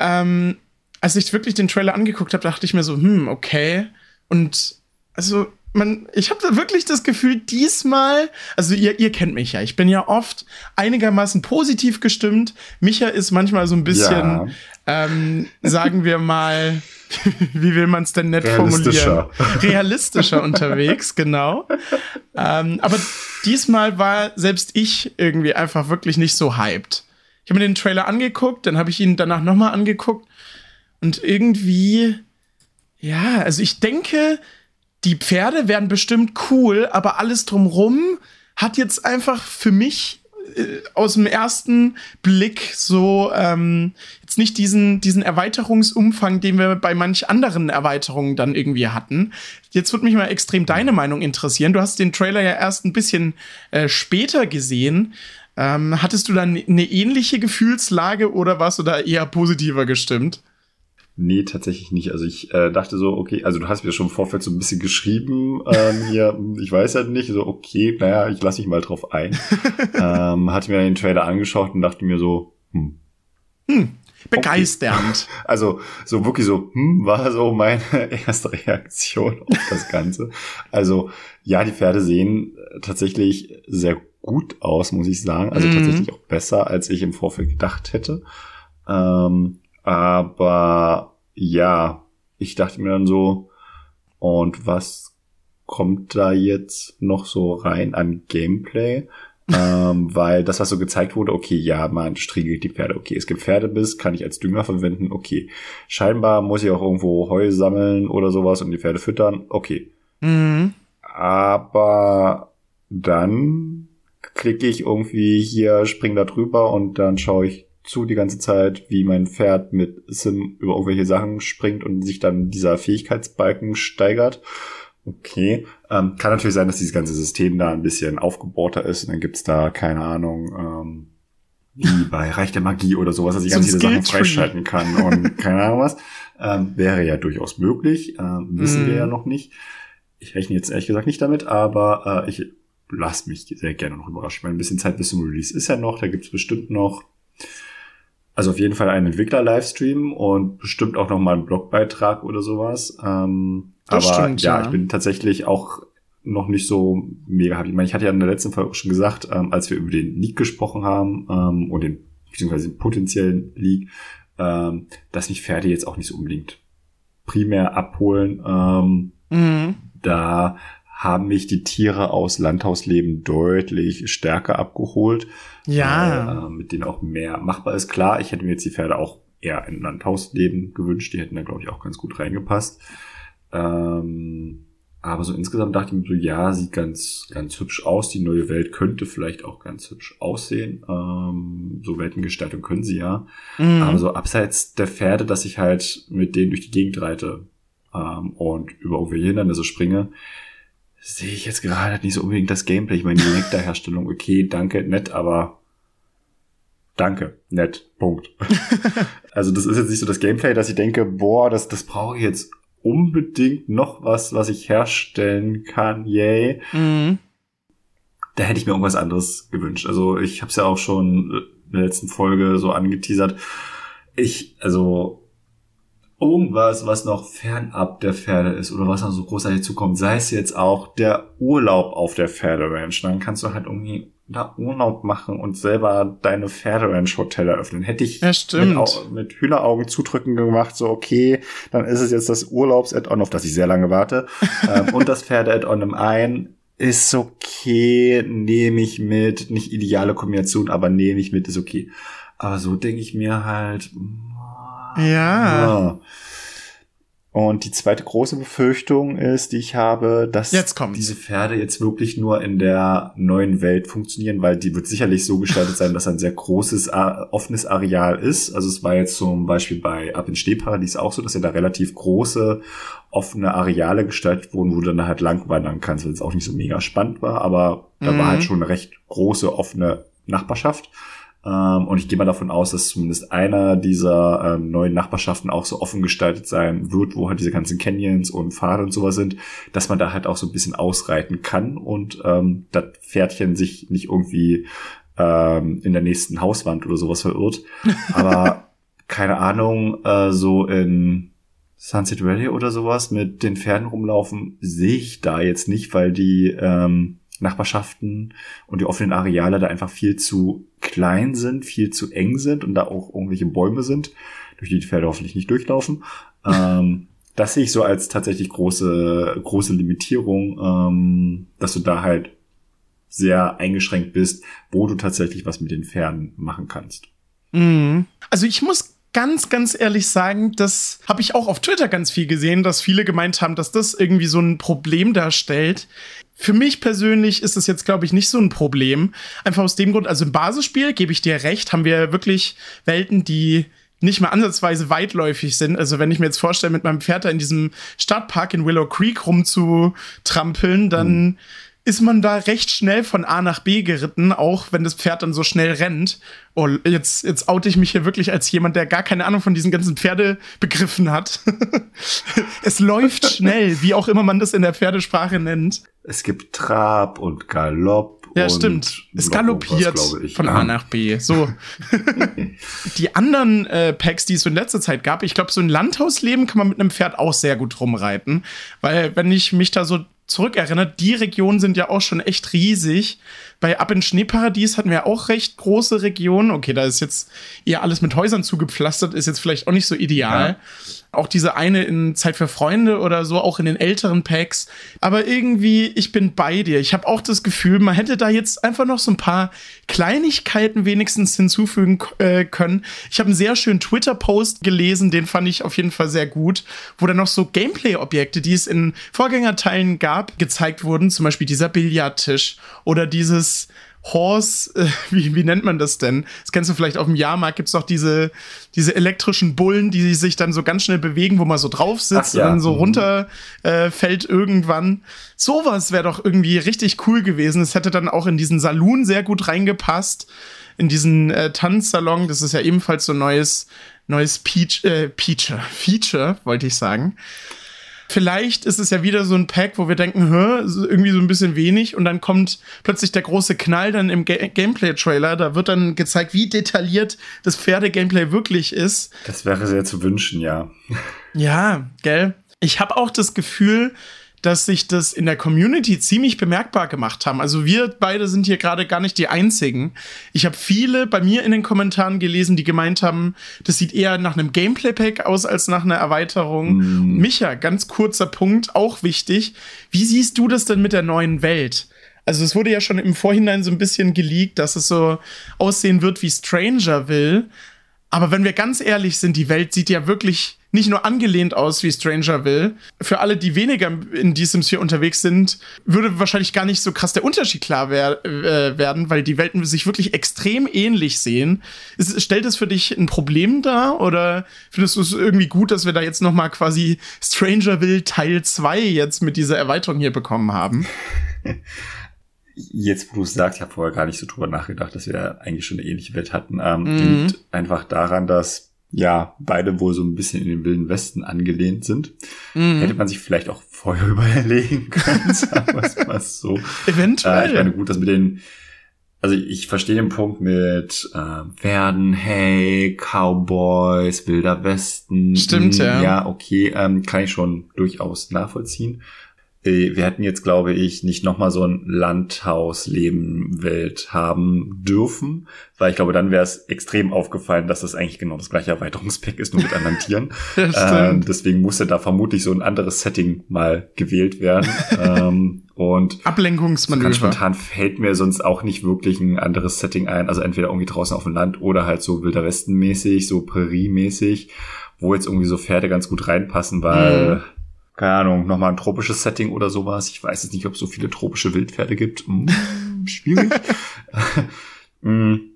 ähm, als ich wirklich den Trailer angeguckt habe, dachte ich mir so, hm, okay. Und also, man, ich habe wirklich das Gefühl, diesmal, also ihr, ihr kennt mich ja, ich bin ja oft einigermaßen positiv gestimmt. Micha ist manchmal so ein bisschen, ja. ähm, sagen wir mal, [LAUGHS] wie will man es denn nett Realistischer. formulieren? Realistischer unterwegs, [LAUGHS] genau. Ähm, aber diesmal war selbst ich irgendwie einfach wirklich nicht so hyped. Ich habe mir den Trailer angeguckt, dann habe ich ihn danach nochmal angeguckt und irgendwie, ja, also ich denke, die Pferde werden bestimmt cool, aber alles drumrum hat jetzt einfach für mich äh, aus dem ersten Blick so ähm, jetzt nicht diesen, diesen Erweiterungsumfang, den wir bei manch anderen Erweiterungen dann irgendwie hatten. Jetzt würde mich mal extrem deine Meinung interessieren. Du hast den Trailer ja erst ein bisschen äh, später gesehen. Ähm, hattest du dann eine ähnliche Gefühlslage oder warst du da eher positiver gestimmt? Nee, tatsächlich nicht. Also ich äh, dachte so, okay, also du hast mir schon im Vorfeld so ein bisschen geschrieben, ähm, hier, [LAUGHS] ich weiß halt nicht, so, okay, naja, ich lasse mich mal drauf ein. [LAUGHS] ähm, hatte mir den Trailer angeschaut und dachte mir so, hm. Hm, begeisternd. Okay. [LAUGHS] Also so wirklich so, hm, war so meine erste Reaktion auf das Ganze. Also ja, die Pferde sehen tatsächlich sehr gut aus, muss ich sagen. Also mhm. tatsächlich auch besser, als ich im Vorfeld gedacht hätte. Ähm, aber ja, ich dachte mir dann so, und was kommt da jetzt noch so rein an Gameplay? [LAUGHS] ähm, weil das, was so gezeigt wurde, okay, ja, man striegelt die Pferde, okay, es gibt Pferdebiss, kann ich als Dünger verwenden, okay. Scheinbar muss ich auch irgendwo Heu sammeln oder sowas und die Pferde füttern, okay. Mhm. Aber dann klicke ich irgendwie hier, spring da drüber und dann schaue ich zu die ganze Zeit, wie mein Pferd mit Sim über irgendwelche Sachen springt und sich dann dieser Fähigkeitsbalken steigert. Okay. Ähm, kann natürlich sein, dass dieses ganze System da ein bisschen aufgebohrter ist und dann gibt's da, keine Ahnung, ähm, wie [LAUGHS] bei Reich der Magie oder sowas, dass ich ganz viele Sachen freischalten kann und [LAUGHS] keine Ahnung was. Ähm, wäre ja durchaus möglich, ähm, wissen mm. wir ja mhm. noch nicht. Ich rechne jetzt ehrlich gesagt nicht damit, aber äh, ich lasse mich sehr gerne noch überraschen. Ich meine, ein bisschen Zeit bis zum Release ist ja noch, da gibt's bestimmt noch also auf jeden Fall ein Entwickler-Livestream und bestimmt auch noch mal ein Blogbeitrag oder sowas. Ähm, aber stimmt, ja, ja, ich bin tatsächlich auch noch nicht so mega happy. Ich meine, ich hatte ja in der letzten Folge schon gesagt, ähm, als wir über den Leak gesprochen haben ähm, und den beziehungsweise den potenziellen Leak, ähm, dass mich Pferde jetzt auch nicht so unbedingt primär abholen. Ähm, mhm. Da haben mich die Tiere aus Landhausleben deutlich stärker abgeholt. Ja. Äh, mit denen auch mehr machbar ist. Klar, ich hätte mir jetzt die Pferde auch eher in Landhausleben gewünscht. Die hätten da, glaube ich, auch ganz gut reingepasst. Ähm, aber so insgesamt dachte ich mir so, ja, sieht ganz, ganz hübsch aus. Die neue Welt könnte vielleicht auch ganz hübsch aussehen. Ähm, so Weltengestaltung können sie ja. Mhm. Aber so abseits der Pferde, dass ich halt mit denen durch die Gegend reite ähm, und über irgendwelche Hindernisse springe, sehe ich jetzt gerade nicht so unbedingt das Gameplay. Ich meine, die Nektarherstellung, okay, danke, nett, aber danke, nett, Punkt. [LAUGHS] also das ist jetzt nicht so das Gameplay, dass ich denke, boah, das, das brauche ich jetzt unbedingt noch was, was ich herstellen kann, yay. Mhm. Da hätte ich mir irgendwas anderes gewünscht. Also ich habe es ja auch schon in der letzten Folge so angeteasert. Ich, also irgendwas, was noch fernab der Pferde ist oder was noch so großartig zukommt, sei es jetzt auch der Urlaub auf der Pferderanch, dann kannst du halt irgendwie da Urlaub machen und selber deine Pferderanch Hotel eröffnen. Hätte ich ja, mit, mit Hühneraugen zudrücken gemacht, so okay, dann ist es jetzt das Urlaubs-Add-on, auf das ich sehr lange warte, [LAUGHS] ähm, und das Pferde-Add-on im ein. Ist okay, nehme ich mit. Nicht ideale Kombination, aber nehme ich mit, ist okay. Aber so denke ich mir halt, ja. Ja. Und die zweite große Befürchtung ist, die ich habe, dass diese Pferde jetzt wirklich nur in der neuen Welt funktionieren, weil die wird sicherlich so gestaltet sein, dass ein sehr großes, offenes Areal ist. Also es war jetzt zum Beispiel bei Ab in Stehparadies auch so, dass ja da relativ große, offene Areale gestaltet wurden, wo du dann halt lang wandern kannst, weil es auch nicht so mega spannend war, aber da war halt mhm. schon eine recht große, offene Nachbarschaft. Ähm, und ich gehe mal davon aus, dass zumindest einer dieser ähm, neuen Nachbarschaften auch so offen gestaltet sein wird, wo halt diese ganzen Canyons und Pfade und sowas sind, dass man da halt auch so ein bisschen ausreiten kann und ähm, das Pferdchen sich nicht irgendwie ähm, in der nächsten Hauswand oder sowas verirrt. [LAUGHS] Aber keine Ahnung, äh, so in Sunset Valley oder sowas mit den Pferden rumlaufen, sehe ich da jetzt nicht, weil die ähm, Nachbarschaften und die offenen Areale da einfach viel zu klein sind, viel zu eng sind und da auch irgendwelche Bäume sind, durch die die Pferde hoffentlich nicht durchlaufen. [LAUGHS] ähm, das sehe ich so als tatsächlich große, große Limitierung, ähm, dass du da halt sehr eingeschränkt bist, wo du tatsächlich was mit den Pferden machen kannst. Mhm. Also ich muss ganz, ganz ehrlich sagen, das habe ich auch auf Twitter ganz viel gesehen, dass viele gemeint haben, dass das irgendwie so ein Problem darstellt. Für mich persönlich ist es jetzt, glaube ich, nicht so ein Problem. Einfach aus dem Grund, also im Basisspiel, gebe ich dir recht, haben wir wirklich Welten, die nicht mal ansatzweise weitläufig sind. Also wenn ich mir jetzt vorstelle, mit meinem Pferd da in diesem Stadtpark in Willow Creek rumzutrampeln, dann mhm ist man da recht schnell von A nach B geritten, auch wenn das Pferd dann so schnell rennt. Oh, jetzt, jetzt oute ich mich hier wirklich als jemand, der gar keine Ahnung von diesen ganzen Pferdebegriffen hat. [LAUGHS] es läuft schnell, wie auch immer man das in der Pferdesprache nennt. Es gibt Trab und Galopp. Ja, stimmt. Es galoppiert von A nach B. So. [LAUGHS] die anderen äh, Packs, die es so in letzter Zeit gab, ich glaube, so ein Landhausleben kann man mit einem Pferd auch sehr gut rumreiten. Weil, wenn ich mich da so zurückerinnert, die Regionen sind ja auch schon echt riesig. Bei Ab in Schneeparadies hatten wir auch recht große Regionen. Okay, da ist jetzt eher alles mit Häusern zugepflastert, ist jetzt vielleicht auch nicht so ideal. Ja. Auch diese eine in Zeit für Freunde oder so, auch in den älteren Packs. Aber irgendwie, ich bin bei dir. Ich habe auch das Gefühl, man hätte da jetzt einfach noch so ein paar Kleinigkeiten wenigstens hinzufügen äh, können. Ich habe einen sehr schönen Twitter-Post gelesen, den fand ich auf jeden Fall sehr gut, wo dann noch so Gameplay-Objekte, die es in Vorgängerteilen gab, gezeigt wurden. Zum Beispiel dieser Billardtisch oder dieses Horse, äh, [LAUGHS] wie, wie nennt man das denn? Das kennst du vielleicht auf dem Jahrmarkt, gibt's doch diese, diese elektrischen Bullen, die sich dann so ganz schnell bewegen, wo man so drauf sitzt ja. und dann so mhm. runter äh, fällt irgendwann. Sowas wäre doch irgendwie richtig cool gewesen. Es hätte dann auch in diesen Saloon sehr gut reingepasst. In diesen äh, Tanzsalon, das ist ja ebenfalls so ein neues, neues Peach, äh, Feature, Feature, wollte ich sagen. Vielleicht ist es ja wieder so ein Pack, wo wir denken, hä, irgendwie so ein bisschen wenig und dann kommt plötzlich der große Knall dann im Ga Gameplay-Trailer. Da wird dann gezeigt, wie detailliert das Pferde-Gameplay wirklich ist. Das wäre sehr zu wünschen, ja. Ja, gell? Ich habe auch das Gefühl, dass sich das in der Community ziemlich bemerkbar gemacht haben. Also wir beide sind hier gerade gar nicht die einzigen. Ich habe viele bei mir in den Kommentaren gelesen, die gemeint haben, das sieht eher nach einem Gameplay-Pack aus als nach einer Erweiterung. Mm. Micha, ganz kurzer Punkt, auch wichtig. Wie siehst du das denn mit der neuen Welt? Also es wurde ja schon im Vorhinein so ein bisschen geleakt, dass es so aussehen wird wie Stranger will. Aber wenn wir ganz ehrlich sind, die Welt sieht ja wirklich nicht nur angelehnt aus wie Stranger Will. Für alle, die weniger in die Sims hier unterwegs sind, würde wahrscheinlich gar nicht so krass der Unterschied klar wer äh, werden, weil die Welten sich wirklich extrem ähnlich sehen. Ist, stellt es für dich ein Problem dar oder findest du es irgendwie gut, dass wir da jetzt noch mal quasi Stranger Will Teil 2 jetzt mit dieser Erweiterung hier bekommen haben? [LAUGHS] Jetzt, wo du es sagst, ich habe vorher gar nicht so drüber nachgedacht, dass wir eigentlich schon eine ähnliche Welt hatten. Ähm, mhm. Liegt einfach daran, dass ja, beide wohl so ein bisschen in den Wilden Westen angelehnt sind. Mhm. Hätte man sich vielleicht auch vorher [LAUGHS] überlegen können, sagen wir mal so. [LAUGHS] Eventuell. Äh, ich meine, gut, das mit den, also ich verstehe den Punkt mit äh, Pferden, hey, Cowboys, Wilder Westen. Stimmt, mh, ja. Ja, okay, ähm, kann ich schon durchaus nachvollziehen. Äh, wir hätten jetzt, glaube ich, nicht nochmal so ein Landhausleben-Welt haben dürfen, weil ich glaube, dann wäre es extrem aufgefallen, dass das eigentlich genau das gleiche Erweiterungspack ist, nur mit anderen [LAUGHS] Tieren. ähm, deswegen musste da vermutlich so ein anderes Setting mal gewählt werden. [LAUGHS] ähm, und Ablenkungsmanöver. Ganz spontan fällt mir sonst auch nicht wirklich ein anderes Setting ein. Also entweder irgendwie draußen auf dem Land oder halt so Wilder Westen mäßig, so Prärie-mäßig, wo jetzt irgendwie so Pferde ganz gut reinpassen, weil mhm keine Ahnung, nochmal ein tropisches Setting oder sowas. Ich weiß jetzt nicht, ob es so viele tropische Wildpferde gibt. Hm, [LAUGHS] schwierig. [LAUGHS] Hm,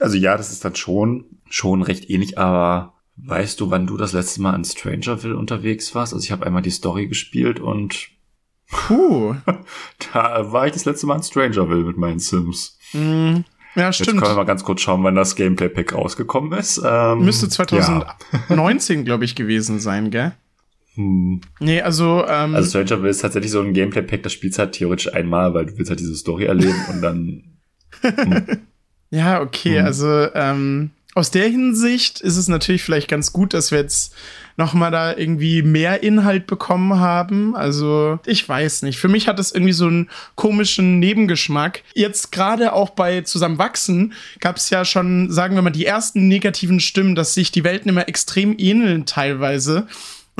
also ja, das ist dann schon, schon recht ähnlich, aber weißt du, wann du das letzte Mal in Strangerville unterwegs warst? Also ich habe einmal die Story gespielt und Puh. [LAUGHS] da war ich das letzte Mal in Strangerville mit meinen Sims. Mm, ja, stimmt. Jetzt können wir mal ganz kurz schauen, wann das Gameplay-Pack rausgekommen ist. Ähm, Müsste 2019, ja. glaube ich, gewesen sein, gell? Hm. Nee, also. Ähm, also Stranger Will ist tatsächlich so ein Gameplay-Pack, das spielst halt theoretisch einmal, weil du willst halt diese Story erleben und dann. Hm. [LAUGHS] ja, okay, hm. also ähm, aus der Hinsicht ist es natürlich vielleicht ganz gut, dass wir jetzt noch mal da irgendwie mehr Inhalt bekommen haben. Also ich weiß nicht. Für mich hat es irgendwie so einen komischen Nebengeschmack. Jetzt gerade auch bei Zusammenwachsen gab es ja schon, sagen wir mal, die ersten negativen Stimmen, dass sich die Welten immer extrem ähneln teilweise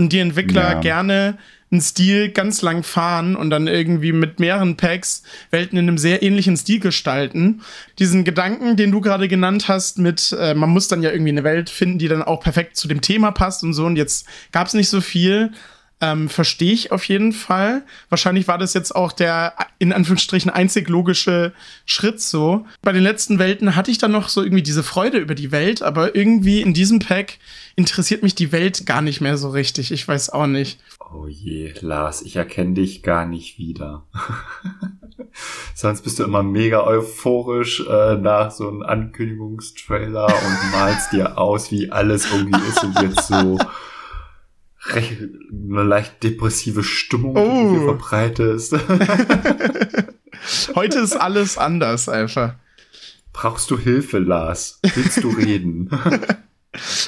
und die Entwickler ja. gerne einen Stil ganz lang fahren und dann irgendwie mit mehreren Packs Welten in einem sehr ähnlichen Stil gestalten. Diesen Gedanken, den du gerade genannt hast, mit äh, man muss dann ja irgendwie eine Welt finden, die dann auch perfekt zu dem Thema passt und so. Und jetzt gab es nicht so viel. Ähm, Verstehe ich auf jeden Fall. Wahrscheinlich war das jetzt auch der in Anführungsstrichen einzig logische Schritt so. Bei den letzten Welten hatte ich dann noch so irgendwie diese Freude über die Welt, aber irgendwie in diesem Pack interessiert mich die Welt gar nicht mehr so richtig. Ich weiß auch nicht. Oh je, Lars, ich erkenne dich gar nicht wieder. [LAUGHS] Sonst bist du immer mega euphorisch äh, nach so einem Ankündigungstrailer und malst dir aus, wie alles irgendwie ist und jetzt so recht, eine leicht depressive Stimmung oh. die verbreitest. [LAUGHS] Heute ist alles anders einfach. Brauchst du Hilfe, Lars? Willst du reden? [LAUGHS]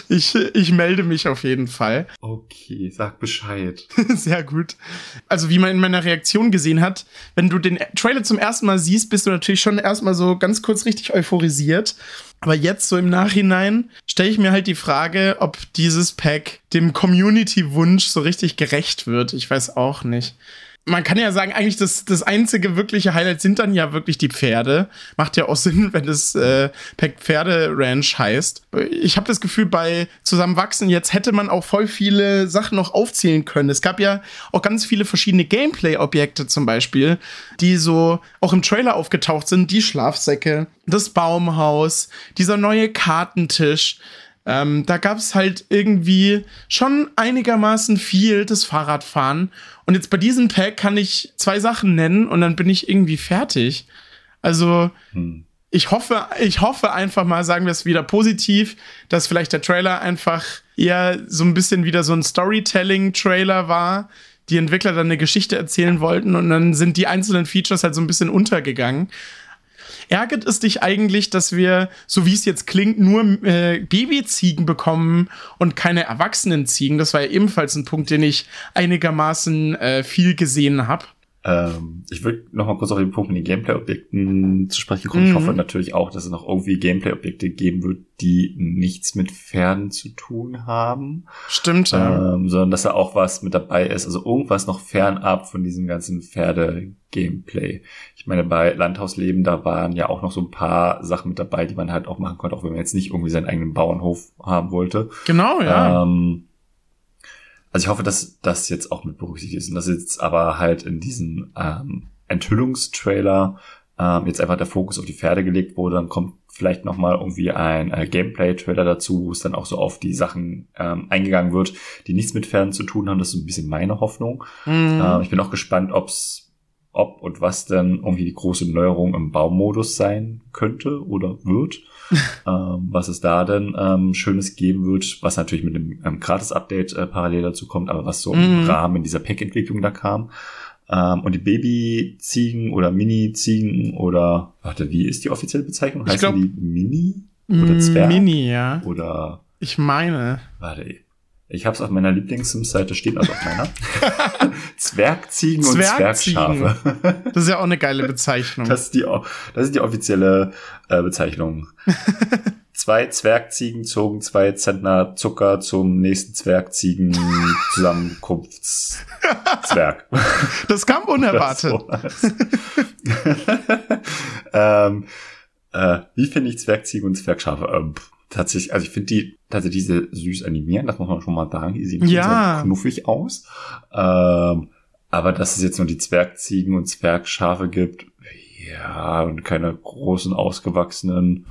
Ich, ich melde mich auf jeden Fall. [LAUGHS] Okay, sag Bescheid. Sehr gut. Also, wie man in meiner Reaktion gesehen hat, wenn du den Trailer zum ersten Mal siehst, bist du natürlich schon erstmal so ganz kurz richtig euphorisiert. Aber jetzt so im Nachhinein stelle ich mir halt die Frage, ob dieses Pack dem Community-Wunsch so richtig gerecht wird. Ich weiß auch nicht man kann ja sagen, eigentlich das, das einzige wirkliche Highlight sind dann ja wirklich die Pferde. Macht ja auch [LAUGHS] Sinn, wenn es äh, Pack Pferde Ranch heißt. Ich habe das Gefühl, bei Zusammenwachsen jetzt hätte man auch voll viele Sachen noch aufzählen können. Es gab ja auch ganz viele verschiedene Gameplay-Objekte zum Beispiel, die so auch im Trailer aufgetaucht sind. Die Schlafsäcke, das Baumhaus, dieser neue Kartentisch. Ähm, da gab es halt irgendwie schon einigermaßen viel das Fahrradfahren. Und jetzt bei diesem Pack kann ich zwei Sachen nennen und dann bin ich irgendwie fertig. Also, hm. ich hoffe, ich hoffe einfach mal, sagen wir es wieder positiv, dass vielleicht der Trailer einfach eher so ein bisschen wieder so ein Storytelling-Trailer war. Die Entwickler dann eine Geschichte erzählen wollten und dann sind die einzelnen Features halt so ein bisschen untergegangen. Ärgert es dich eigentlich, dass wir, so wie es jetzt klingt, nur äh, Babyziegen bekommen und keine erwachsenen Ziegen? Das war ja ebenfalls ein Punkt, den ich einigermaßen äh, viel gesehen habe. Ähm, ich würde noch mal kurz auf den Punkt mit den Gameplay-Objekten zu sprechen kommen. Mhm. Ich hoffe natürlich auch, dass es noch irgendwie Gameplay-Objekte geben wird, die nichts mit Pferden zu tun haben. Stimmt, ja. Ähm, sondern dass da auch was mit dabei ist. Also irgendwas noch fernab von diesem ganzen Pferde-Gameplay. Ich meine, bei Landhausleben, da waren ja auch noch so ein paar Sachen mit dabei, die man halt auch machen konnte, auch wenn man jetzt nicht irgendwie seinen eigenen Bauernhof haben wollte. Genau, ja. Ähm, also ich hoffe, dass das jetzt auch mit berücksichtigt ist und dass jetzt aber halt in diesen ähm, Enthüllungstrailer ähm, jetzt einfach der Fokus auf die Pferde gelegt wurde. Dann kommt vielleicht noch mal irgendwie ein äh, Gameplay-Trailer dazu, wo es dann auch so auf die Sachen ähm, eingegangen wird, die nichts mit Pferden zu tun haben. Das ist ein bisschen meine Hoffnung. Mhm. Äh, ich bin auch gespannt, ob's ob und was denn irgendwie die große Neuerung im Baumodus sein könnte oder wird. [LAUGHS] ähm, was es da denn ähm, Schönes geben wird, was natürlich mit dem ähm, Gratis-Update äh, parallel dazu kommt, aber was so im Rahmen dieser Pack-Entwicklung da kam. Ähm, und die Baby-Ziegen oder Mini-Ziegen oder, warte, wie ist die offizielle Bezeichnung? Heißen glaub, die Mini? Oder Zwerg? Mini, ja. Oder. Ich meine. Warte, ich habe es auf meiner Lieblings-Sims-Seite stehen, also auf meiner. [LAUGHS] Zwergziegen und Zwergschafe. das ist ja auch eine geile Bezeichnung. Das ist die, das ist die offizielle äh, Bezeichnung. [LAUGHS] zwei Zwergziegen zogen zwei Zentner Zucker zum nächsten Zwergziegen Zusammenkunftszwerg. [LAUGHS] Das kam unerwartet. ähm, äh, wie finde ich Zwergziegen und Zwergschafe? Ähm, tatsächlich, also ich finde die tatsächlich sehr süß animieren, das muss man schon mal sagen. Die sehen ja. sehr knuffig aus. Ähm, aber dass es jetzt nur die Zwergziegen und Zwergschafe gibt, ja, und keine großen ausgewachsenen,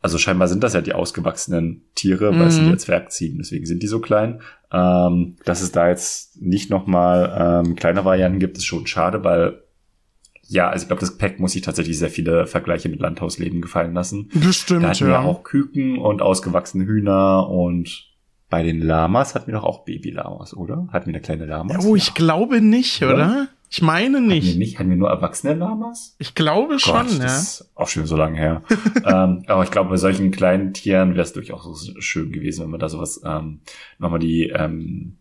also scheinbar sind das ja die ausgewachsenen Tiere, weil es sind mhm. ja Zwergziegen, deswegen sind die so klein. Ähm, dass es da jetzt nicht nochmal ähm, kleine Varianten gibt, ist schon schade, weil ja, also ich glaube, das Pack muss sich tatsächlich sehr viele Vergleiche mit Landhausleben gefallen lassen. Bestimmt, da hatten ja. wir auch Küken und ausgewachsene Hühner und bei den Lamas hatten wir doch auch Baby-Lamas, oder? Hatten wir eine kleine Lamas? Oh, ich ja. glaube nicht, oder? oder? Ich meine nicht. Hatten wir, nicht, hatten wir nur erwachsene Lamas? Ich glaube schon, Gott, ja. Das ist auch schon so lange her. [LAUGHS] ähm, aber ich glaube, bei solchen kleinen Tieren wäre es durchaus so schön gewesen, wenn man da sowas ähm, nochmal die ähm,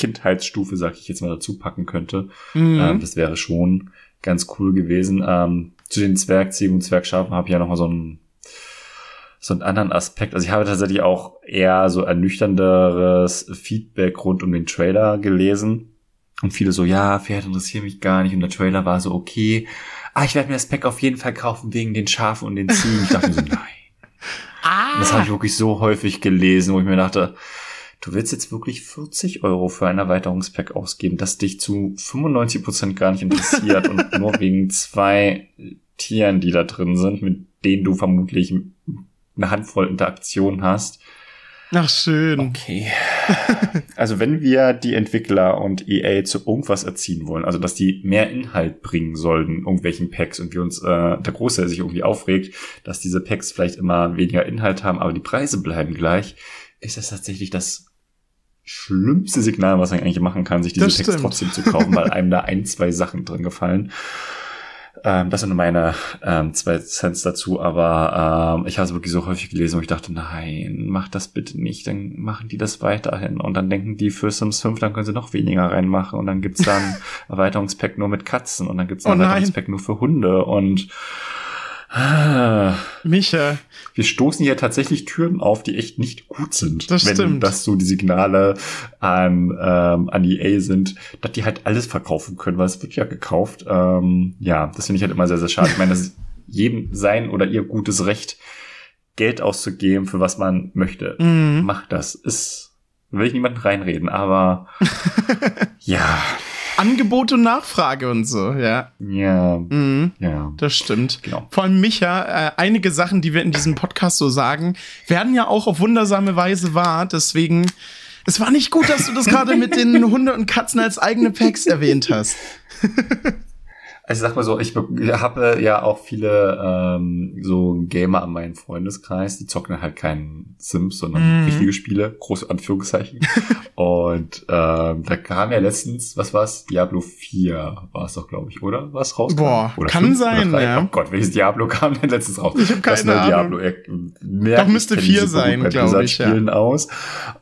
Kindheitsstufe, sag ich jetzt mal, dazu packen könnte. Mhm. Ähm, das wäre schon ganz cool gewesen. Ähm, zu den Zwergziegen und Zwergschafen habe ich ja nochmal so einen so einen anderen Aspekt. Also ich habe tatsächlich auch eher so ernüchternderes Feedback rund um den Trailer gelesen und viele so, ja, Pferde interessieren mich gar nicht. Und der Trailer war so, okay. Ah, ich werde mir das Pack auf jeden Fall kaufen wegen den Schafen und den Ziegen. Ich dachte so, [LAUGHS] nein. Ah. Das habe ich wirklich so häufig gelesen, wo ich mir dachte, du willst jetzt wirklich 40 Euro für ein Erweiterungspack ausgeben, das dich zu 95 Prozent gar nicht interessiert und [LAUGHS] nur wegen zwei Tieren, die da drin sind, mit denen du vermutlich eine Handvoll Interaktion hast. Ach, schön. Okay. also wenn wir die Entwickler und EA zu irgendwas erziehen wollen, also dass die mehr Inhalt bringen sollten, irgendwelchen Packs und wir uns, äh, der Großteil sich irgendwie aufregt, dass diese Packs vielleicht immer weniger Inhalt haben, aber die Preise bleiben gleich, ist das tatsächlich das schlimmste Signal, was man eigentlich machen kann, sich diese Packs trotzdem zu kaufen, weil [LAUGHS] einem da ein, zwei Sachen drin gefallen. Ähm, das sind meine ähm, zwei Cents dazu, aber ähm, ich habe es wirklich so häufig gelesen, wo ich dachte, nein, mach das bitte nicht, dann machen die das weiterhin. Und dann denken die für Sims 5, dann können sie noch weniger reinmachen und dann gibt's dann [LAUGHS] Erweiterungspack nur mit Katzen und dann gibt's ein oh Erweiterungspack nur für Hunde und Ah. Micha. Wir stoßen hier tatsächlich Türen auf, die echt nicht gut sind. Das wenn stimmt. das so die Signale an, ähm, an EA sind, dass die halt alles verkaufen können, weil es wird ja gekauft. Ähm, ja, das finde ich halt immer sehr, sehr schade. Ich meine, das ist [LAUGHS] jedem sein oder ihr gutes Recht, Geld auszugeben, für was man möchte. Mhm. Macht das. Ist, will ich niemanden reinreden, aber [LAUGHS] ja. Angebot und Nachfrage und so, ja. Ja. Mhm. Ja. Das stimmt. Genau. Vor allem Micha, äh, einige Sachen, die wir in diesem Podcast so sagen, werden ja auch auf wundersame Weise wahr. Deswegen, es war nicht gut, dass du das gerade mit den Hunde und Katzen als eigene Packs erwähnt hast. [LAUGHS] Also sag mal so, ich habe ja auch viele ähm, so Gamer an meinem Freundeskreis, die zocken halt keinen Sims, sondern mm. richtige Spiele, große Anführungszeichen. [LAUGHS] und ähm, da kam ja letztens, was war's? Diablo 4 war es doch, glaube ich, oder? Was rauskam? Boah, oder kann sein, ja. Oh Gott, welches Diablo kam denn letztens raus? Ich habe keine das Ahnung. Diablo. Mehr doch müsste 4 sein, glaube ich. Spielen ja. aus.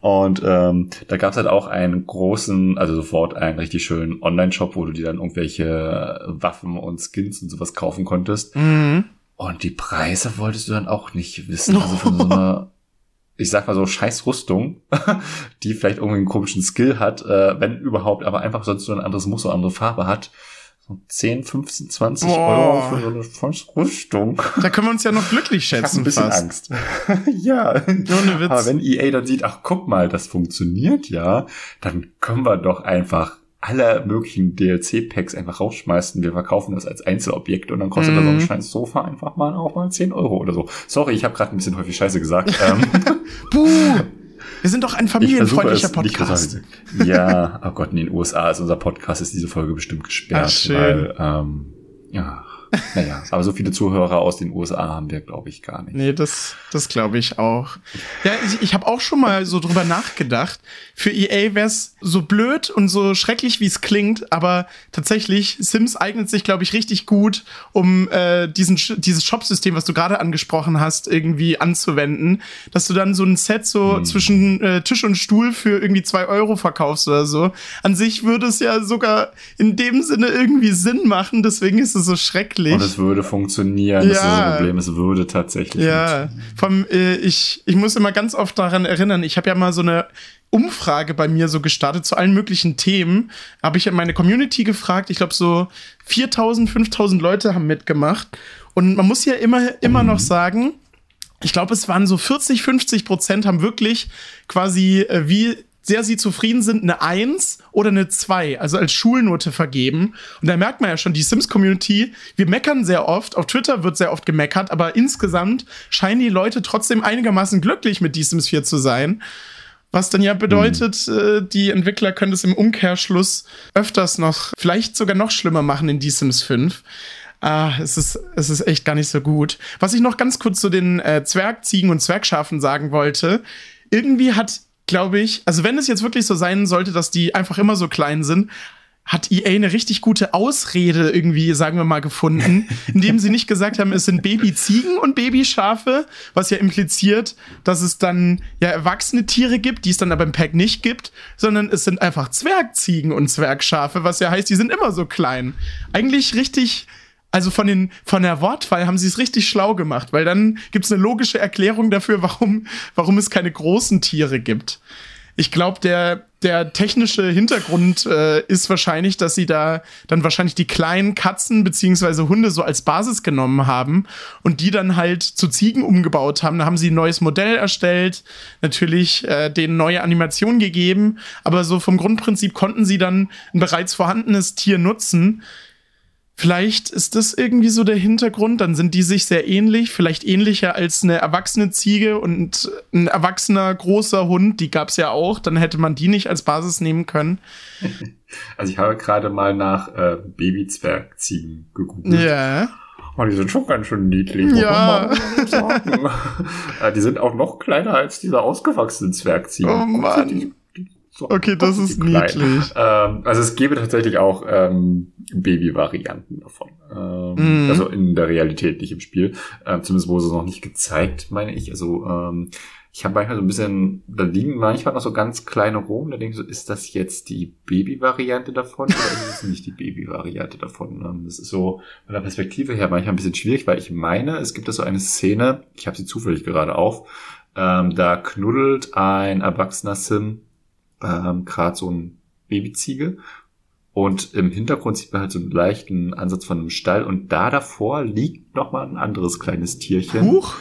Und ähm, da gab es halt auch einen großen, also sofort einen richtig schönen Online-Shop, wo du dir dann irgendwelche Waffen Waffen und Skins und sowas kaufen konntest. Mhm. Und die Preise wolltest du dann auch nicht wissen. Also von so [LAUGHS] einer, ich sag mal so, scheiß Rüstung, [LAUGHS] die vielleicht irgendwie einen komischen Skill hat, äh, wenn überhaupt, aber einfach sonst so ein anderes Muster, andere Farbe hat. So 10, 15, 20 Boah. Euro für so eine Rüstung. Da können wir uns ja noch glücklich schätzen. Ich hab ein bisschen fast. Angst. [LAUGHS] ja. Ohne Witz. Aber wenn EA dann sieht, ach guck mal, das funktioniert ja, dann können wir doch einfach alle möglichen DLC-Packs einfach rausschmeißen. Wir verkaufen das als Einzelobjekt und dann kostet da so ein mhm. scheiß Sofa einfach mal auch mal 10 Euro oder so. Sorry, ich habe gerade ein bisschen häufig Scheiße gesagt. Ähm, [LAUGHS] Buh! Wir sind doch ein familienfreundlicher Podcast. ja, oh Gott, in den USA ist unser Podcast, ist diese Folge bestimmt gesperrt, Ach, schön. weil ähm, ja, naja, aber so viele Zuhörer aus den USA haben wir, glaube ich, gar nicht. Nee, das, das glaube ich auch. Ja, ich, ich habe auch schon mal so drüber nachgedacht. Für EA wäre es so blöd und so schrecklich, wie es klingt, aber tatsächlich, Sims eignet sich, glaube ich, richtig gut, um äh, diesen, dieses Shop-System, was du gerade angesprochen hast, irgendwie anzuwenden. Dass du dann so ein Set so hm. zwischen äh, Tisch und Stuhl für irgendwie zwei Euro verkaufst oder so. An sich würde es ja sogar in dem Sinne irgendwie Sinn machen, deswegen ist es so schrecklich wirklich. Und es würde funktionieren. Ja. Das ist das Problem. Es würde tatsächlich Ja. Vom, äh, ich, ich muss immer ganz oft daran erinnern, ich habe ja mal so eine Umfrage bei mir so gestartet zu allen möglichen Themen. Habe ich meine Community gefragt. Ich glaube, so 4000, 5000 Leute haben mitgemacht. Und man muss ja immer, immer mhm. noch sagen, ich glaube, es waren so 40, 50 Prozent haben wirklich quasi äh, wie sehr sie zufrieden sind, eine 1 oder eine 2, also als Schulnote vergeben. Und da merkt man ja schon, die Sims-Community, wir meckern sehr oft, auf Twitter wird sehr oft gemeckert, aber insgesamt scheinen die Leute trotzdem einigermaßen glücklich mit die Sims 4 zu sein. Was dann ja bedeutet, mhm. die Entwickler können es im Umkehrschluss öfters noch, vielleicht sogar noch schlimmer machen in die Sims 5. Ah, es ist, es ist echt gar nicht so gut. Was ich noch ganz kurz zu den äh, Zwergziegen und Zwergschafen sagen wollte. Irgendwie hat glaube ich, also wenn es jetzt wirklich so sein sollte, dass die einfach immer so klein sind, hat EA eine richtig gute Ausrede irgendwie, sagen wir mal, gefunden, [LAUGHS] indem sie nicht gesagt haben, es sind Babyziegen und Babyschafe, was ja impliziert, dass es dann ja erwachsene Tiere gibt, die es dann aber im Pack nicht gibt, sondern es sind einfach Zwergziegen und Zwergschafe, was ja heißt, die sind immer so klein. Eigentlich richtig also von, den, von der Wortwahl haben sie es richtig schlau gemacht, weil dann gibt es eine logische Erklärung dafür, warum, warum es keine großen Tiere gibt. Ich glaube, der, der technische Hintergrund äh, ist wahrscheinlich, dass sie da dann wahrscheinlich die kleinen Katzen beziehungsweise Hunde so als Basis genommen haben und die dann halt zu Ziegen umgebaut haben. Da haben sie ein neues Modell erstellt, natürlich äh, denen neue Animationen gegeben, aber so vom Grundprinzip konnten sie dann ein bereits vorhandenes Tier nutzen Vielleicht ist das irgendwie so der Hintergrund, dann sind die sich sehr ähnlich, vielleicht ähnlicher als eine erwachsene Ziege und ein erwachsener großer Hund, die gab es ja auch, dann hätte man die nicht als Basis nehmen können. [LAUGHS] Also ich habe gerade mal nach äh, Babyzwergziegen gegoogelt. Ja. Oh, die sind schon ganz schön niedlich. Ja. [LAUGHS] Äh, die sind auch noch kleiner als diese ausgewachsenen Zwergziegen. Oh Mann. So, okay, das ist niedlich. Ähm, also es gäbe tatsächlich auch ähm, Baby-Varianten davon. Ähm, mm. Also in der Realität, nicht im Spiel. Ähm, zumindest wurde es noch nicht gezeigt, meine ich. Also ähm, ich habe manchmal so ein bisschen, da liegen manchmal noch so ganz kleine rum, da denke ich so, ist das jetzt die Baby-Variante davon oder ist es nicht die Baby-Variante davon? Ähm, das ist so von der Perspektive her manchmal ein bisschen schwierig, weil ich meine, es gibt da so eine Szene, ich habe sie zufällig gerade auf, ähm, da knuddelt ein erwachsener Sim ähm, gerade so ein Babyziege. Und im Hintergrund sieht man halt so einen leichten Ansatz von einem Stall. Und da davor liegt noch mal ein anderes kleines Tierchen. Huch.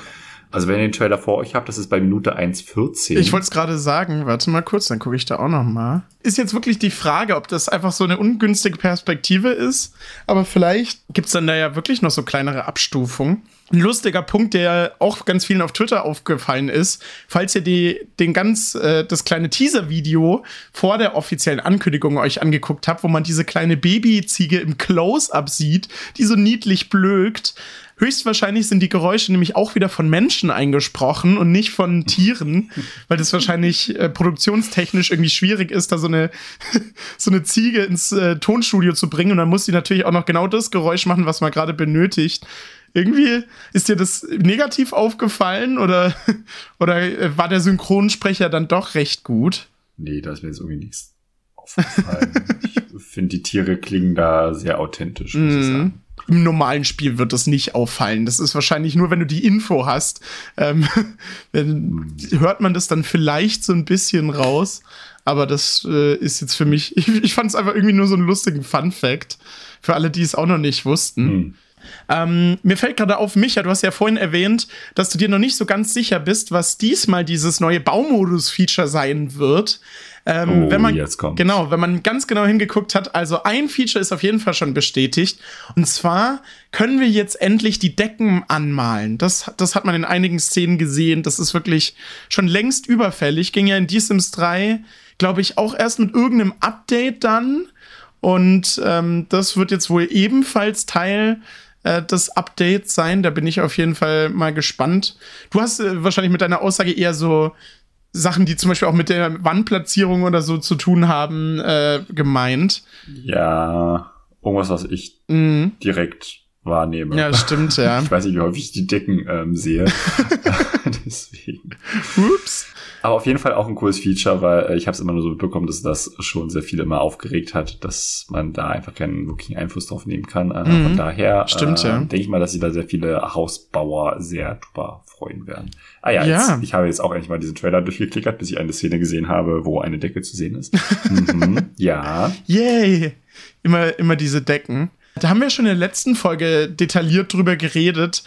Also wenn ihr den Trailer vor euch habt, das ist bei Minute 1,14. Ich wollte es gerade sagen, warte mal kurz, dann gucke ich da auch noch mal. Ist jetzt wirklich die Frage, ob das einfach so eine ungünstige Perspektive ist, aber vielleicht gibt's dann da ja wirklich noch so kleinere Abstufungen. Ein lustiger Punkt, der auch ganz vielen auf Twitter aufgefallen ist, falls ihr die, den ganz, äh, das kleine Teaser-Video vor der offiziellen Ankündigung euch angeguckt habt, wo man diese kleine Babyziege im Close-Up sieht, die so niedlich blökt, Höchstwahrscheinlich sind die Geräusche nämlich auch wieder von Menschen eingesprochen und nicht von Tieren, [LAUGHS] weil das wahrscheinlich äh, produktionstechnisch irgendwie schwierig ist, da so eine, [LAUGHS] so eine Ziege ins äh, Tonstudio zu bringen. Und dann muss sie natürlich auch noch genau das Geräusch machen, was man gerade benötigt. Irgendwie ist dir das negativ aufgefallen oder, [LAUGHS] oder äh, war der Synchronsprecher dann doch recht gut? Nee, da ist mir jetzt irgendwie nichts aufgefallen. [LAUGHS] ich finde, die Tiere klingen da sehr authentisch, muss mm. ich mhm. sagen im normalen Spiel wird das nicht auffallen. Das ist wahrscheinlich nur, wenn du die Info hast. Ähm, [LAUGHS] wenn, hört man das dann vielleicht so ein bisschen raus. Aber das äh, ist jetzt für mich, ich, ich fand es einfach irgendwie nur so einen lustigen Fun-Fact. Für alle, die es auch noch nicht wussten. Hm. Ähm, mir fällt gerade auf, Micha, du hast ja vorhin erwähnt, dass du dir noch nicht so ganz sicher bist, was diesmal dieses neue Baumodus-Feature sein wird. Ähm, oh, wenn man, jetzt kommt. Genau, wenn man ganz genau hingeguckt hat, also ein Feature ist auf jeden Fall schon bestätigt. Und zwar können wir jetzt endlich die Decken anmalen. Das, das hat man in einigen Szenen gesehen. Das ist wirklich schon längst überfällig. Ging ja in The Sims 3, glaube ich, auch erst mit irgendeinem Update dann. Und ähm, das wird jetzt wohl ebenfalls Teil äh, des Updates sein. Da bin ich auf jeden Fall mal gespannt. Du hast äh, wahrscheinlich mit deiner Aussage eher so Sachen, die zum Beispiel auch mit der Wandplatzierung oder so zu tun haben, äh, gemeint. Ja, irgendwas, was ich mhm. direkt wahrnehme. Ja, stimmt, ja. [LAUGHS] Ich weiß nicht, wie häufig ich die Decken ähm, sehe. [LAUGHS] [LAUGHS] Deswegen. Ups. Aber auf jeden Fall auch ein cooles Feature, weil äh, ich habe es immer nur so mitbekommen, dass das schon sehr viele immer aufgeregt hat, dass man da einfach keinen wirklichen Einfluss drauf nehmen kann. Äh, mhm. Von daher Stimmt, äh, ja. denke ich mal, dass sich da sehr viele Hausbauer sehr drüber freuen werden. Ah ja, ja. Jetzt, ich habe jetzt auch endlich mal diesen Trailer durchgeklickert, bis ich eine Szene gesehen habe, wo eine Decke zu sehen ist. [LAUGHS] mhm. Ja. Yay! Immer, immer diese Decken. Da haben wir schon in der letzten Folge detailliert drüber geredet,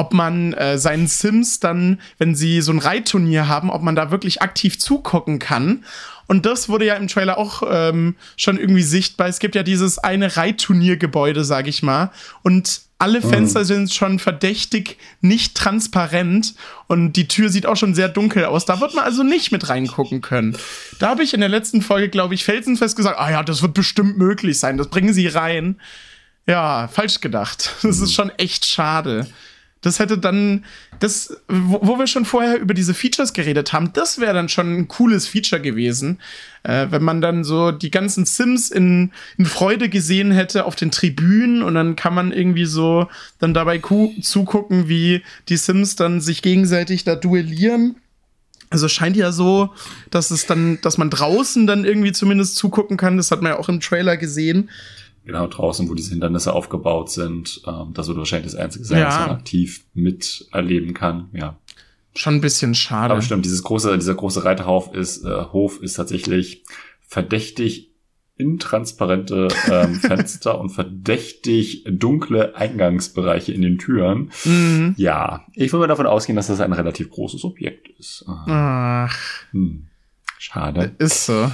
ob man äh, seinen Sims dann, wenn sie so ein Reitturnier haben, ob man da wirklich aktiv zugucken kann. Und das wurde ja im Trailer auch ähm, schon irgendwie sichtbar. Es gibt ja dieses eine Reitturniergebäude, sag ich mal. Und alle mhm. Fenster mhm. sind schon verdächtig nicht transparent und die Tür sieht auch schon sehr dunkel aus. Da wird man also nicht mit reingucken können. Da habe ich in der letzten Folge, glaube ich, felsenfest gesagt, ah ja, das wird bestimmt möglich sein. Das bringen sie rein. Ja, falsch gedacht. Das ist mhm. schon echt schade. Das hätte dann, das, wo, wo, wir schon vorher über diese Features geredet haben, das wäre dann schon ein cooles Feature gewesen, äh, wenn man dann so die ganzen Sims in, in Freude gesehen hätte auf den Tribünen und dann kann man irgendwie so dann dabei zugucken, wie die Sims dann sich gegenseitig da duellieren. Also scheint ja so, dass es dann, dass man draußen dann irgendwie zumindest zugucken kann. Das hat man ja auch im Trailer gesehen genau draußen, wo diese Hindernisse aufgebaut sind. Ähm, das wird wahrscheinlich das einzige sein, ja. was man aktiv miterleben kann. Ja. Schon ein bisschen schade. Aber stimmt, dieses große, dieser große Reiterhof ist, äh, Hof ist tatsächlich verdächtig intransparente ähm, [LAUGHS] Fenster und verdächtig dunkle Eingangsbereiche in den Türen. Mhm. Ja, ich würde mal davon ausgehen, dass das ein relativ großes Objekt ist. Ach. Hm. Schade. Ist so.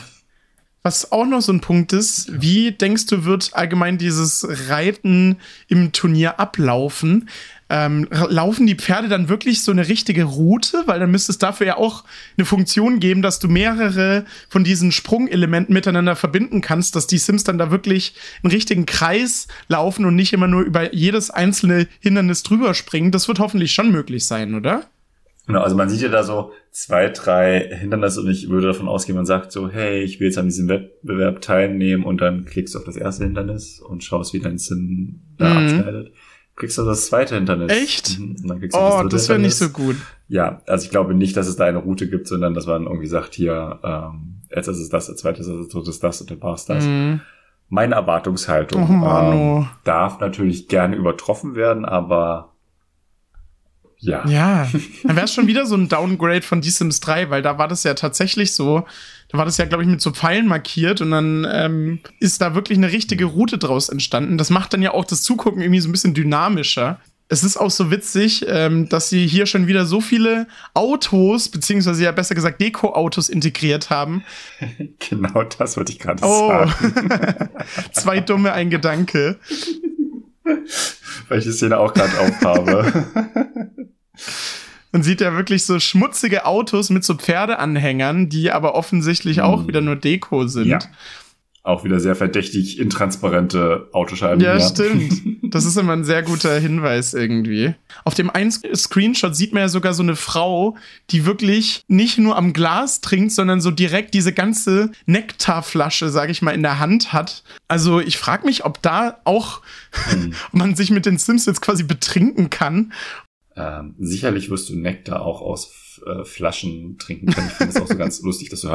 Was auch noch so ein Punkt ist, wie denkst du, wird allgemein dieses Reiten im Turnier ablaufen? Ähm, laufen die Pferde dann wirklich so eine richtige Route? Weil dann müsste es dafür ja auch eine Funktion geben, dass du mehrere von diesen Sprungelementen miteinander verbinden kannst, dass die Sims dann da wirklich einen richtigen Kreis laufen und nicht immer nur über jedes einzelne Hindernis drüber springen. Das wird hoffentlich schon möglich sein, oder? Genau, also man sieht ja da so zwei, drei Hindernisse und ich würde davon ausgehen, man sagt so, hey, ich will jetzt an diesem Wettbewerb teilnehmen und dann klickst du auf das erste Hindernis und schaust, wie dein Sim da mhm. abschneidet. Klickst du das zweite Hindernis. Echt? Mhm, oh, das, das wäre nicht so gut. Ja, also ich glaube nicht, dass es da eine Route gibt, sondern dass man irgendwie sagt, hier, ähm, jetzt ist es das, der zweite ist es, drittes das und dann war es das. Mhm. Meine Erwartungshaltung oh, ähm, darf natürlich gerne übertroffen werden, aber ja. Ja, dann wäre es schon wieder so ein Downgrade von The Sims 3, weil da war das ja tatsächlich so. Da war das ja, glaube ich, mit so Pfeilen markiert und dann ähm, ist da wirklich eine richtige Route draus entstanden. Das macht dann ja auch das Zugucken irgendwie so ein bisschen dynamischer. Es ist auch so witzig, ähm, dass sie hier schon wieder so viele Autos, beziehungsweise ja besser gesagt Deko-Autos integriert haben. [LAUGHS] Genau das wollte ich gerade oh. sagen. [LAUGHS] Zwei dumme, ein Gedanke. Weil ich die Szene auch gerade aufhabe. [LAUGHS] Man sieht ja wirklich so schmutzige Autos mit so Pferdeanhängern, die aber offensichtlich auch hm. wieder nur Deko sind. Ja. Auch wieder sehr verdächtig intransparente Autoscheiben. Ja, ja, stimmt. [LAUGHS] Das ist immer ein sehr guter Hinweis irgendwie. Auf dem einen Screenshot sieht man ja sogar so eine Frau, die wirklich nicht nur am Glas trinkt, sondern so direkt diese ganze Nektarflasche, sag ich mal, in der Hand hat. Also ich frage mich, ob da auch hm. [LAUGHS] man sich mit den Sims jetzt quasi betrinken kann ähm, sicherlich wirst du Nektar auch aus äh, Flaschen trinken können. Ich finde es auch so ganz [LAUGHS] lustig, dass du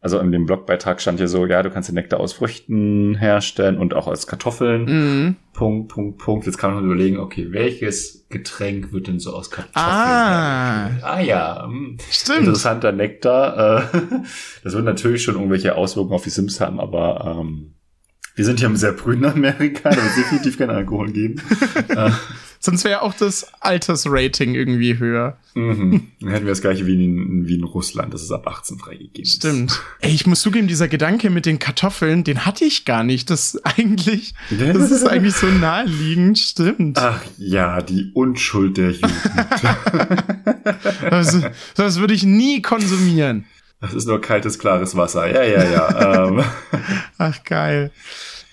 also in dem Blogbeitrag stand ja so, ja, du kannst den Nektar aus Früchten herstellen und auch aus Kartoffeln. Mhm. Punkt, Punkt, Punkt. Jetzt kann man überlegen, okay, welches Getränk wird denn so aus Kartoffeln? Ah, ah ja. Hm. stimmt. Interessanter Nektar. Äh, [LAUGHS] das wird natürlich schon irgendwelche Auswirkungen auf die Sims haben, aber ähm, wir sind hier im sehr prüden Amerika, da wird definitiv kein Alkohol geben. [LAUGHS] Äh, Sonst wäre auch das Altersrating irgendwie höher. Mhm. Dann hätten wir das gleiche wie in, wie in Russland, das ist ab 18 freigegeben Stimmt. Ey, ich muss zugeben, dieser Gedanke mit den Kartoffeln, den hatte ich gar nicht. Das eigentlich, das ist eigentlich so naheliegend, stimmt. Ach ja, die Unschuld der Jugend. [LAUGHS] das, das würde ich nie konsumieren. Das ist nur kaltes, klares Wasser. Ja, ja, ja. [LAUGHS] Ähm. Ach, geil.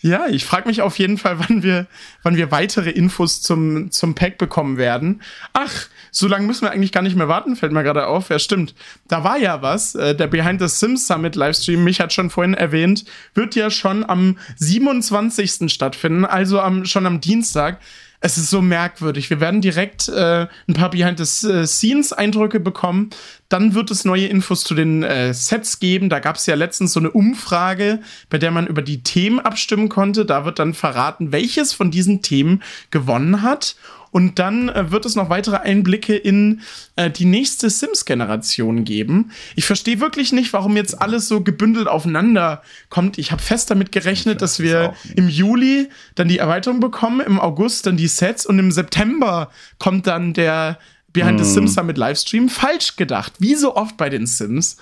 Ja, ich frage mich auf jeden Fall, [LAUGHS] wann wir, wann wir weitere Infos zum, zum Pack bekommen werden. Ach, so lange müssen wir eigentlich gar nicht mehr warten, fällt mir gerade auf. Ja, stimmt. Da war ja was. Äh, der Behind the Sims Summit Livestream, mich hat schon vorhin erwähnt, wird ja schon am 27. stattfinden, also am, schon am Dienstag es ist so merkwürdig. Wir werden direkt äh, ein paar Behind-the-Scenes-Eindrücke bekommen. Dann wird es neue Infos zu den äh, Sets geben. Da gab es ja letztens so eine Umfrage, bei der man über die Themen abstimmen konnte. Da wird dann verraten, welches von diesen Themen gewonnen hat. Und dann äh, wird es noch weitere Einblicke in äh, die nächste Sims-Generation geben. Ich verstehe wirklich nicht, warum jetzt alles so gebündelt aufeinander kommt. Ich habe fest damit gerechnet, dass wir im Juli dann die Erweiterung bekommen, im August dann die Sets und im September kommt dann der Behind the hm. Sims Summit Livestream. Falsch gedacht, wie so oft bei den Sims.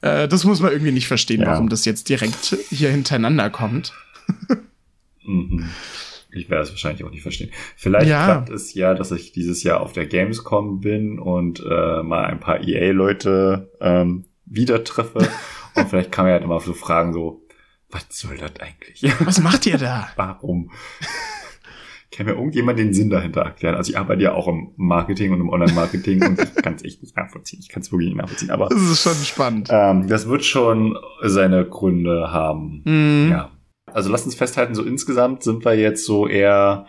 Äh, das muss man irgendwie nicht verstehen, ja. warum das jetzt direkt hier hintereinander kommt. mhm. Ich werde es wahrscheinlich auch nicht verstehen. Vielleicht ja. klappt es ja, dass ich dieses Jahr auf der Gamescom bin und äh, mal ein paar EA-Leute ähm, wieder treffe. [LAUGHS] und vielleicht kann man ja immer so fragen, so, was soll das eigentlich? Was macht ihr da? [LAUGHS] Warum? kann mir irgendjemand den Sinn dahinter erklären? Also ich arbeite ja auch im Marketing und im Online-Marketing und ich kann es echt nicht nachvollziehen. Ich kann es wirklich nicht nachvollziehen. Aber das ist schon spannend. Ähm, das wird schon seine Gründe haben. Mhm. Ja. Also lass uns festhalten, so insgesamt sind wir jetzt so eher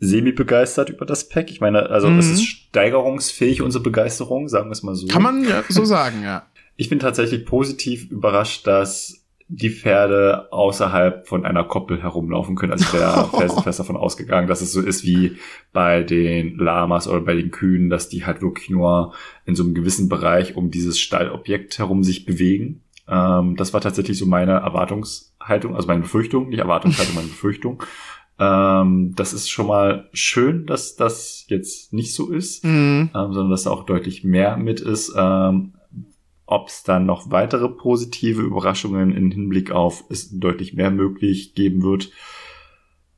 semi-begeistert über das Pack. Ich meine, also mhm. es ist steigerungsfähig, unsere Begeisterung, sagen wir es mal so. Kann man ja so sagen, ja. [LAUGHS] Ich bin tatsächlich positiv überrascht, dass die Pferde außerhalb von einer Koppel herumlaufen können. Also ich [LAUGHS] wäre felsenfest davon ausgegangen, dass es so ist wie bei den Lamas oder bei den Kühen, dass die halt wirklich nur in so einem gewissen Bereich um dieses Stallobjekt herum sich bewegen. Ähm, das war tatsächlich so meine Erwartungshaltung, also meine Befürchtung, nicht Erwartungshaltung, [LAUGHS] meine Befürchtung. Ähm, das ist schon mal schön, dass das jetzt nicht so ist, mhm. ähm, sondern dass da auch deutlich mehr mit ist. Ähm, ob es dann noch weitere positive Überraschungen im Hinblick auf es deutlich mehr möglich geben wird,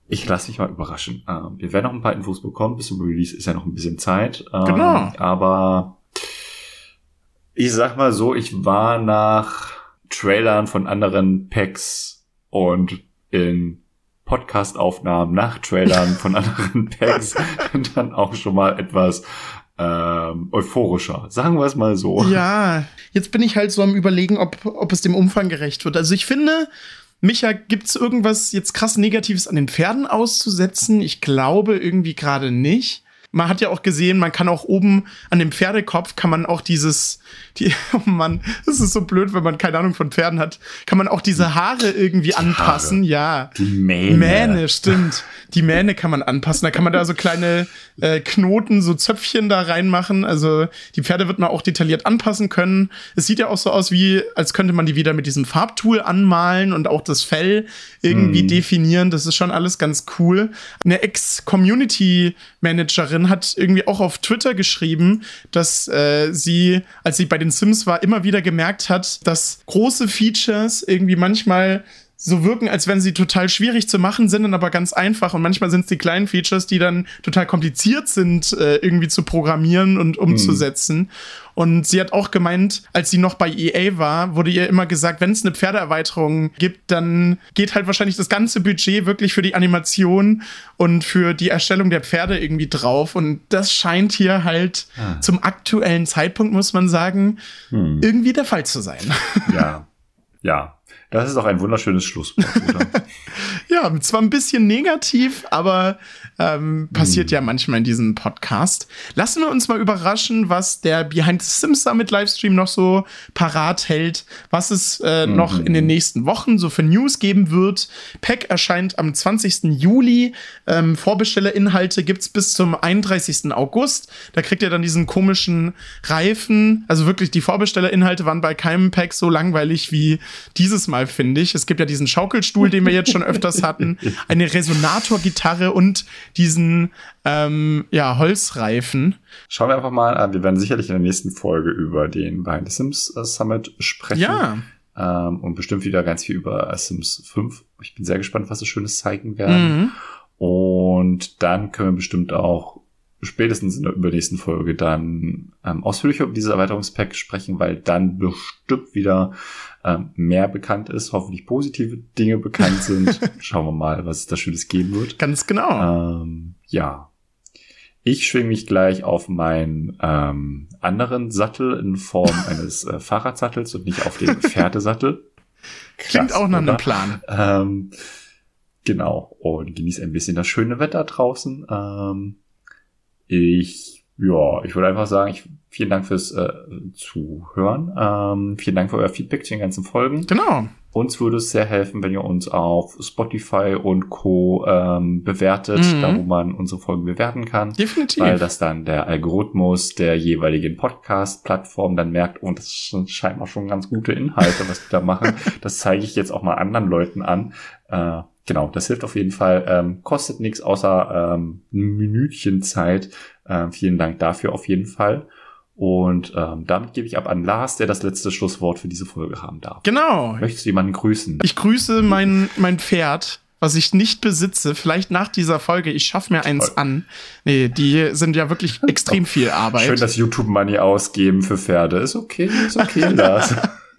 ich lasse mich mal überraschen. Ähm, wir werden noch ein paar Infos bekommen. Bis zum Release ist ja noch ein bisschen Zeit. Ähm, genau. Aber ich sag mal so, ich war nach Trailern von anderen Packs und in Podcast-Aufnahmen nach Trailern von anderen [LAUGHS] Packs [LAUGHS] dann auch schon mal etwas ähm, euphorischer. Sagen wir es mal so. Ja, jetzt bin ich halt so am überlegen, ob, ob es dem Umfang gerecht wird. Also ich finde, Micha, gibt's irgendwas jetzt krass Negatives an den Pferden auszusetzen? Ich glaube irgendwie gerade nicht man hat ja auch gesehen, man kann auch oben an dem Pferdekopf kann man auch dieses, die, [LAUGHS] oh Mann, das ist so blöd, wenn man keine Ahnung von Pferden hat, kann man auch diese Haare irgendwie die anpassen, Haare. ja. Die Mähne. Mähne, stimmt. Die Mähne kann man anpassen. Da kann man da so kleine äh, Knoten, so Zöpfchen da reinmachen. Also die Pferde wird man auch detailliert anpassen können. Es sieht ja auch so aus, wie als könnte man die wieder mit diesem Farbtool anmalen und auch das Fell irgendwie mm. definieren. Das ist schon alles ganz cool. Eine Ex-Community-Managerin hat irgendwie auch auf Twitter geschrieben, dass äh, sie, als sie bei den Sims war, immer wieder gemerkt hat, dass große Features irgendwie manchmal so wirken, als wenn sie total schwierig zu machen sind, dann aber ganz einfach. Und manchmal sind es die kleinen Features, die dann total kompliziert sind, äh, irgendwie zu programmieren und umzusetzen. Mhm. Und sie hat auch gemeint, als sie noch bei EA war, wurde ihr immer gesagt, wenn es eine Pferdeerweiterung gibt, dann geht halt wahrscheinlich das ganze Budget wirklich für die Animation und für die Erstellung der Pferde irgendwie drauf. Und das scheint hier halt ah. zum aktuellen Zeitpunkt, muss man sagen, hm. irgendwie der Fall zu sein. Ja. [LAUGHS] Ja, das ist auch ein wunderschönes Schlusswort, [LAUGHS] oder? ja, zwar ein bisschen negativ, aber ähm, passiert hm. ja manchmal in diesem Podcast. Lassen wir uns mal überraschen, was der Behind the Sims Summit Livestream noch so parat hält, was es äh, mhm. noch in den nächsten Wochen so für News geben wird. Pack erscheint am 20. Juli. Ähm, Vorbestellerinhalte gibt's bis zum 31. August. Da kriegt ihr dann diesen komischen Reifen. Also wirklich, die Vorbestellerinhalte waren bei keinem Pack so langweilig wie dieses Mal, finde ich. Es gibt ja diesen Schaukelstuhl, den wir jetzt schon öfters hatten, [LAUGHS] eine Resonatorgitarre und diesen ähm, ja, Holzreifen. Schauen wir einfach mal an. Wir werden sicherlich in der nächsten Folge über den Behind the Sims äh, Summit sprechen. Ja. Ähm, und bestimmt wieder ganz viel über Sims 5. Ich bin sehr gespannt, was so Schönes zeigen werden. Mhm. Und dann können wir bestimmt auch spätestens in der übernächsten Folge dann ähm, ausführlicher über dieses Erweiterungspack sprechen, weil dann bestimmt wieder mehr bekannt ist, hoffentlich positive Dinge bekannt sind. [LAUGHS] Schauen wir mal, was es da Schönes geben wird. Ganz genau. Ähm, ja. Ich schwinge mich gleich auf meinen ähm, anderen Sattel in Form [LAUGHS] eines äh, Fahrradsattels und nicht auf den Pferdesattel. Klingt auch nach einem Plan. Ähm, genau. Und genieße ein bisschen das schöne Wetter draußen. Ähm, ich, ja, ich würde einfach sagen, ich, vielen Dank fürs äh, Zuhören. Ähm, vielen Dank für euer Feedback zu den ganzen Folgen. Genau. Uns würde es sehr helfen, wenn ihr uns auf Spotify und Co. Ähm, bewertet, mhm. da wo man unsere Folgen bewerten kann. Definitiv. Weil das dann der Algorithmus der jeweiligen Podcast-Plattform dann merkt, und oh, das sind scheinbar schon ganz gute Inhalte, was wir da machen. [LAUGHS] Das zeige ich jetzt auch mal anderen Leuten an. Äh, genau, das hilft auf jeden Fall. Ähm, kostet nichts außer ähm, ein Minütchen Zeit. Ähm, vielen Dank dafür auf jeden Fall. Und ähm, damit gebe ich ab an Lars, der das letzte Schlusswort für diese Folge haben darf. Genau. Möchtest du jemanden grüßen? Ich grüße mein, mein Pferd, was ich nicht besitze. Vielleicht nach dieser Folge. Ich schaffe mir eins an. Nee, die sind ja wirklich extrem [LAUGHS] viel Arbeit. Schön, dass YouTube Money ausgeben für Pferde. Ist okay, ist okay, [LAUGHS] Lars.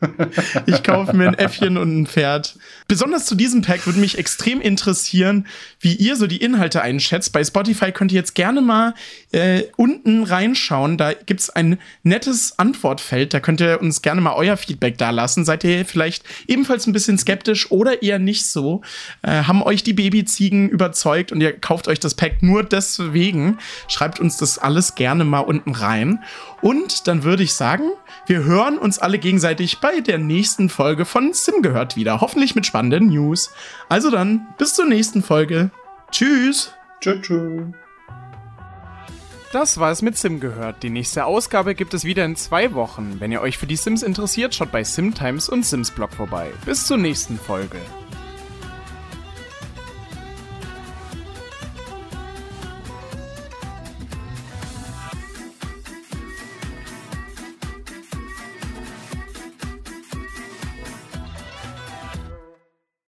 [LAUGHS] Ich kaufe mir ein Äffchen und ein Pferd. Besonders zu diesem Pack würde mich extrem interessieren, wie ihr so die Inhalte einschätzt. Bei Spotify könnt ihr jetzt gerne mal äh, unten reinschauen. Da gibt es ein nettes Antwortfeld. Da könnt ihr uns gerne mal euer Feedback da lassen. Seid ihr vielleicht ebenfalls ein bisschen skeptisch oder eher nicht so? Äh, haben euch die Babyziegen überzeugt und ihr kauft euch das Pack nur deswegen? Schreibt uns das alles gerne mal unten rein. Und dann würde ich sagen, wir hören uns alle gegenseitig bei der nächsten Folge von Sim gehört wieder. Hoffentlich mit spannenden News. Also dann, bis zur nächsten Folge. Tschüss. Tschüss. tschüss. Das war es mit Sim gehört. Die nächste Ausgabe gibt es wieder in zwei Wochen. Wenn ihr euch für die Sims interessiert, schaut bei Simtimes und Sims Blog vorbei. Bis zur nächsten Folge.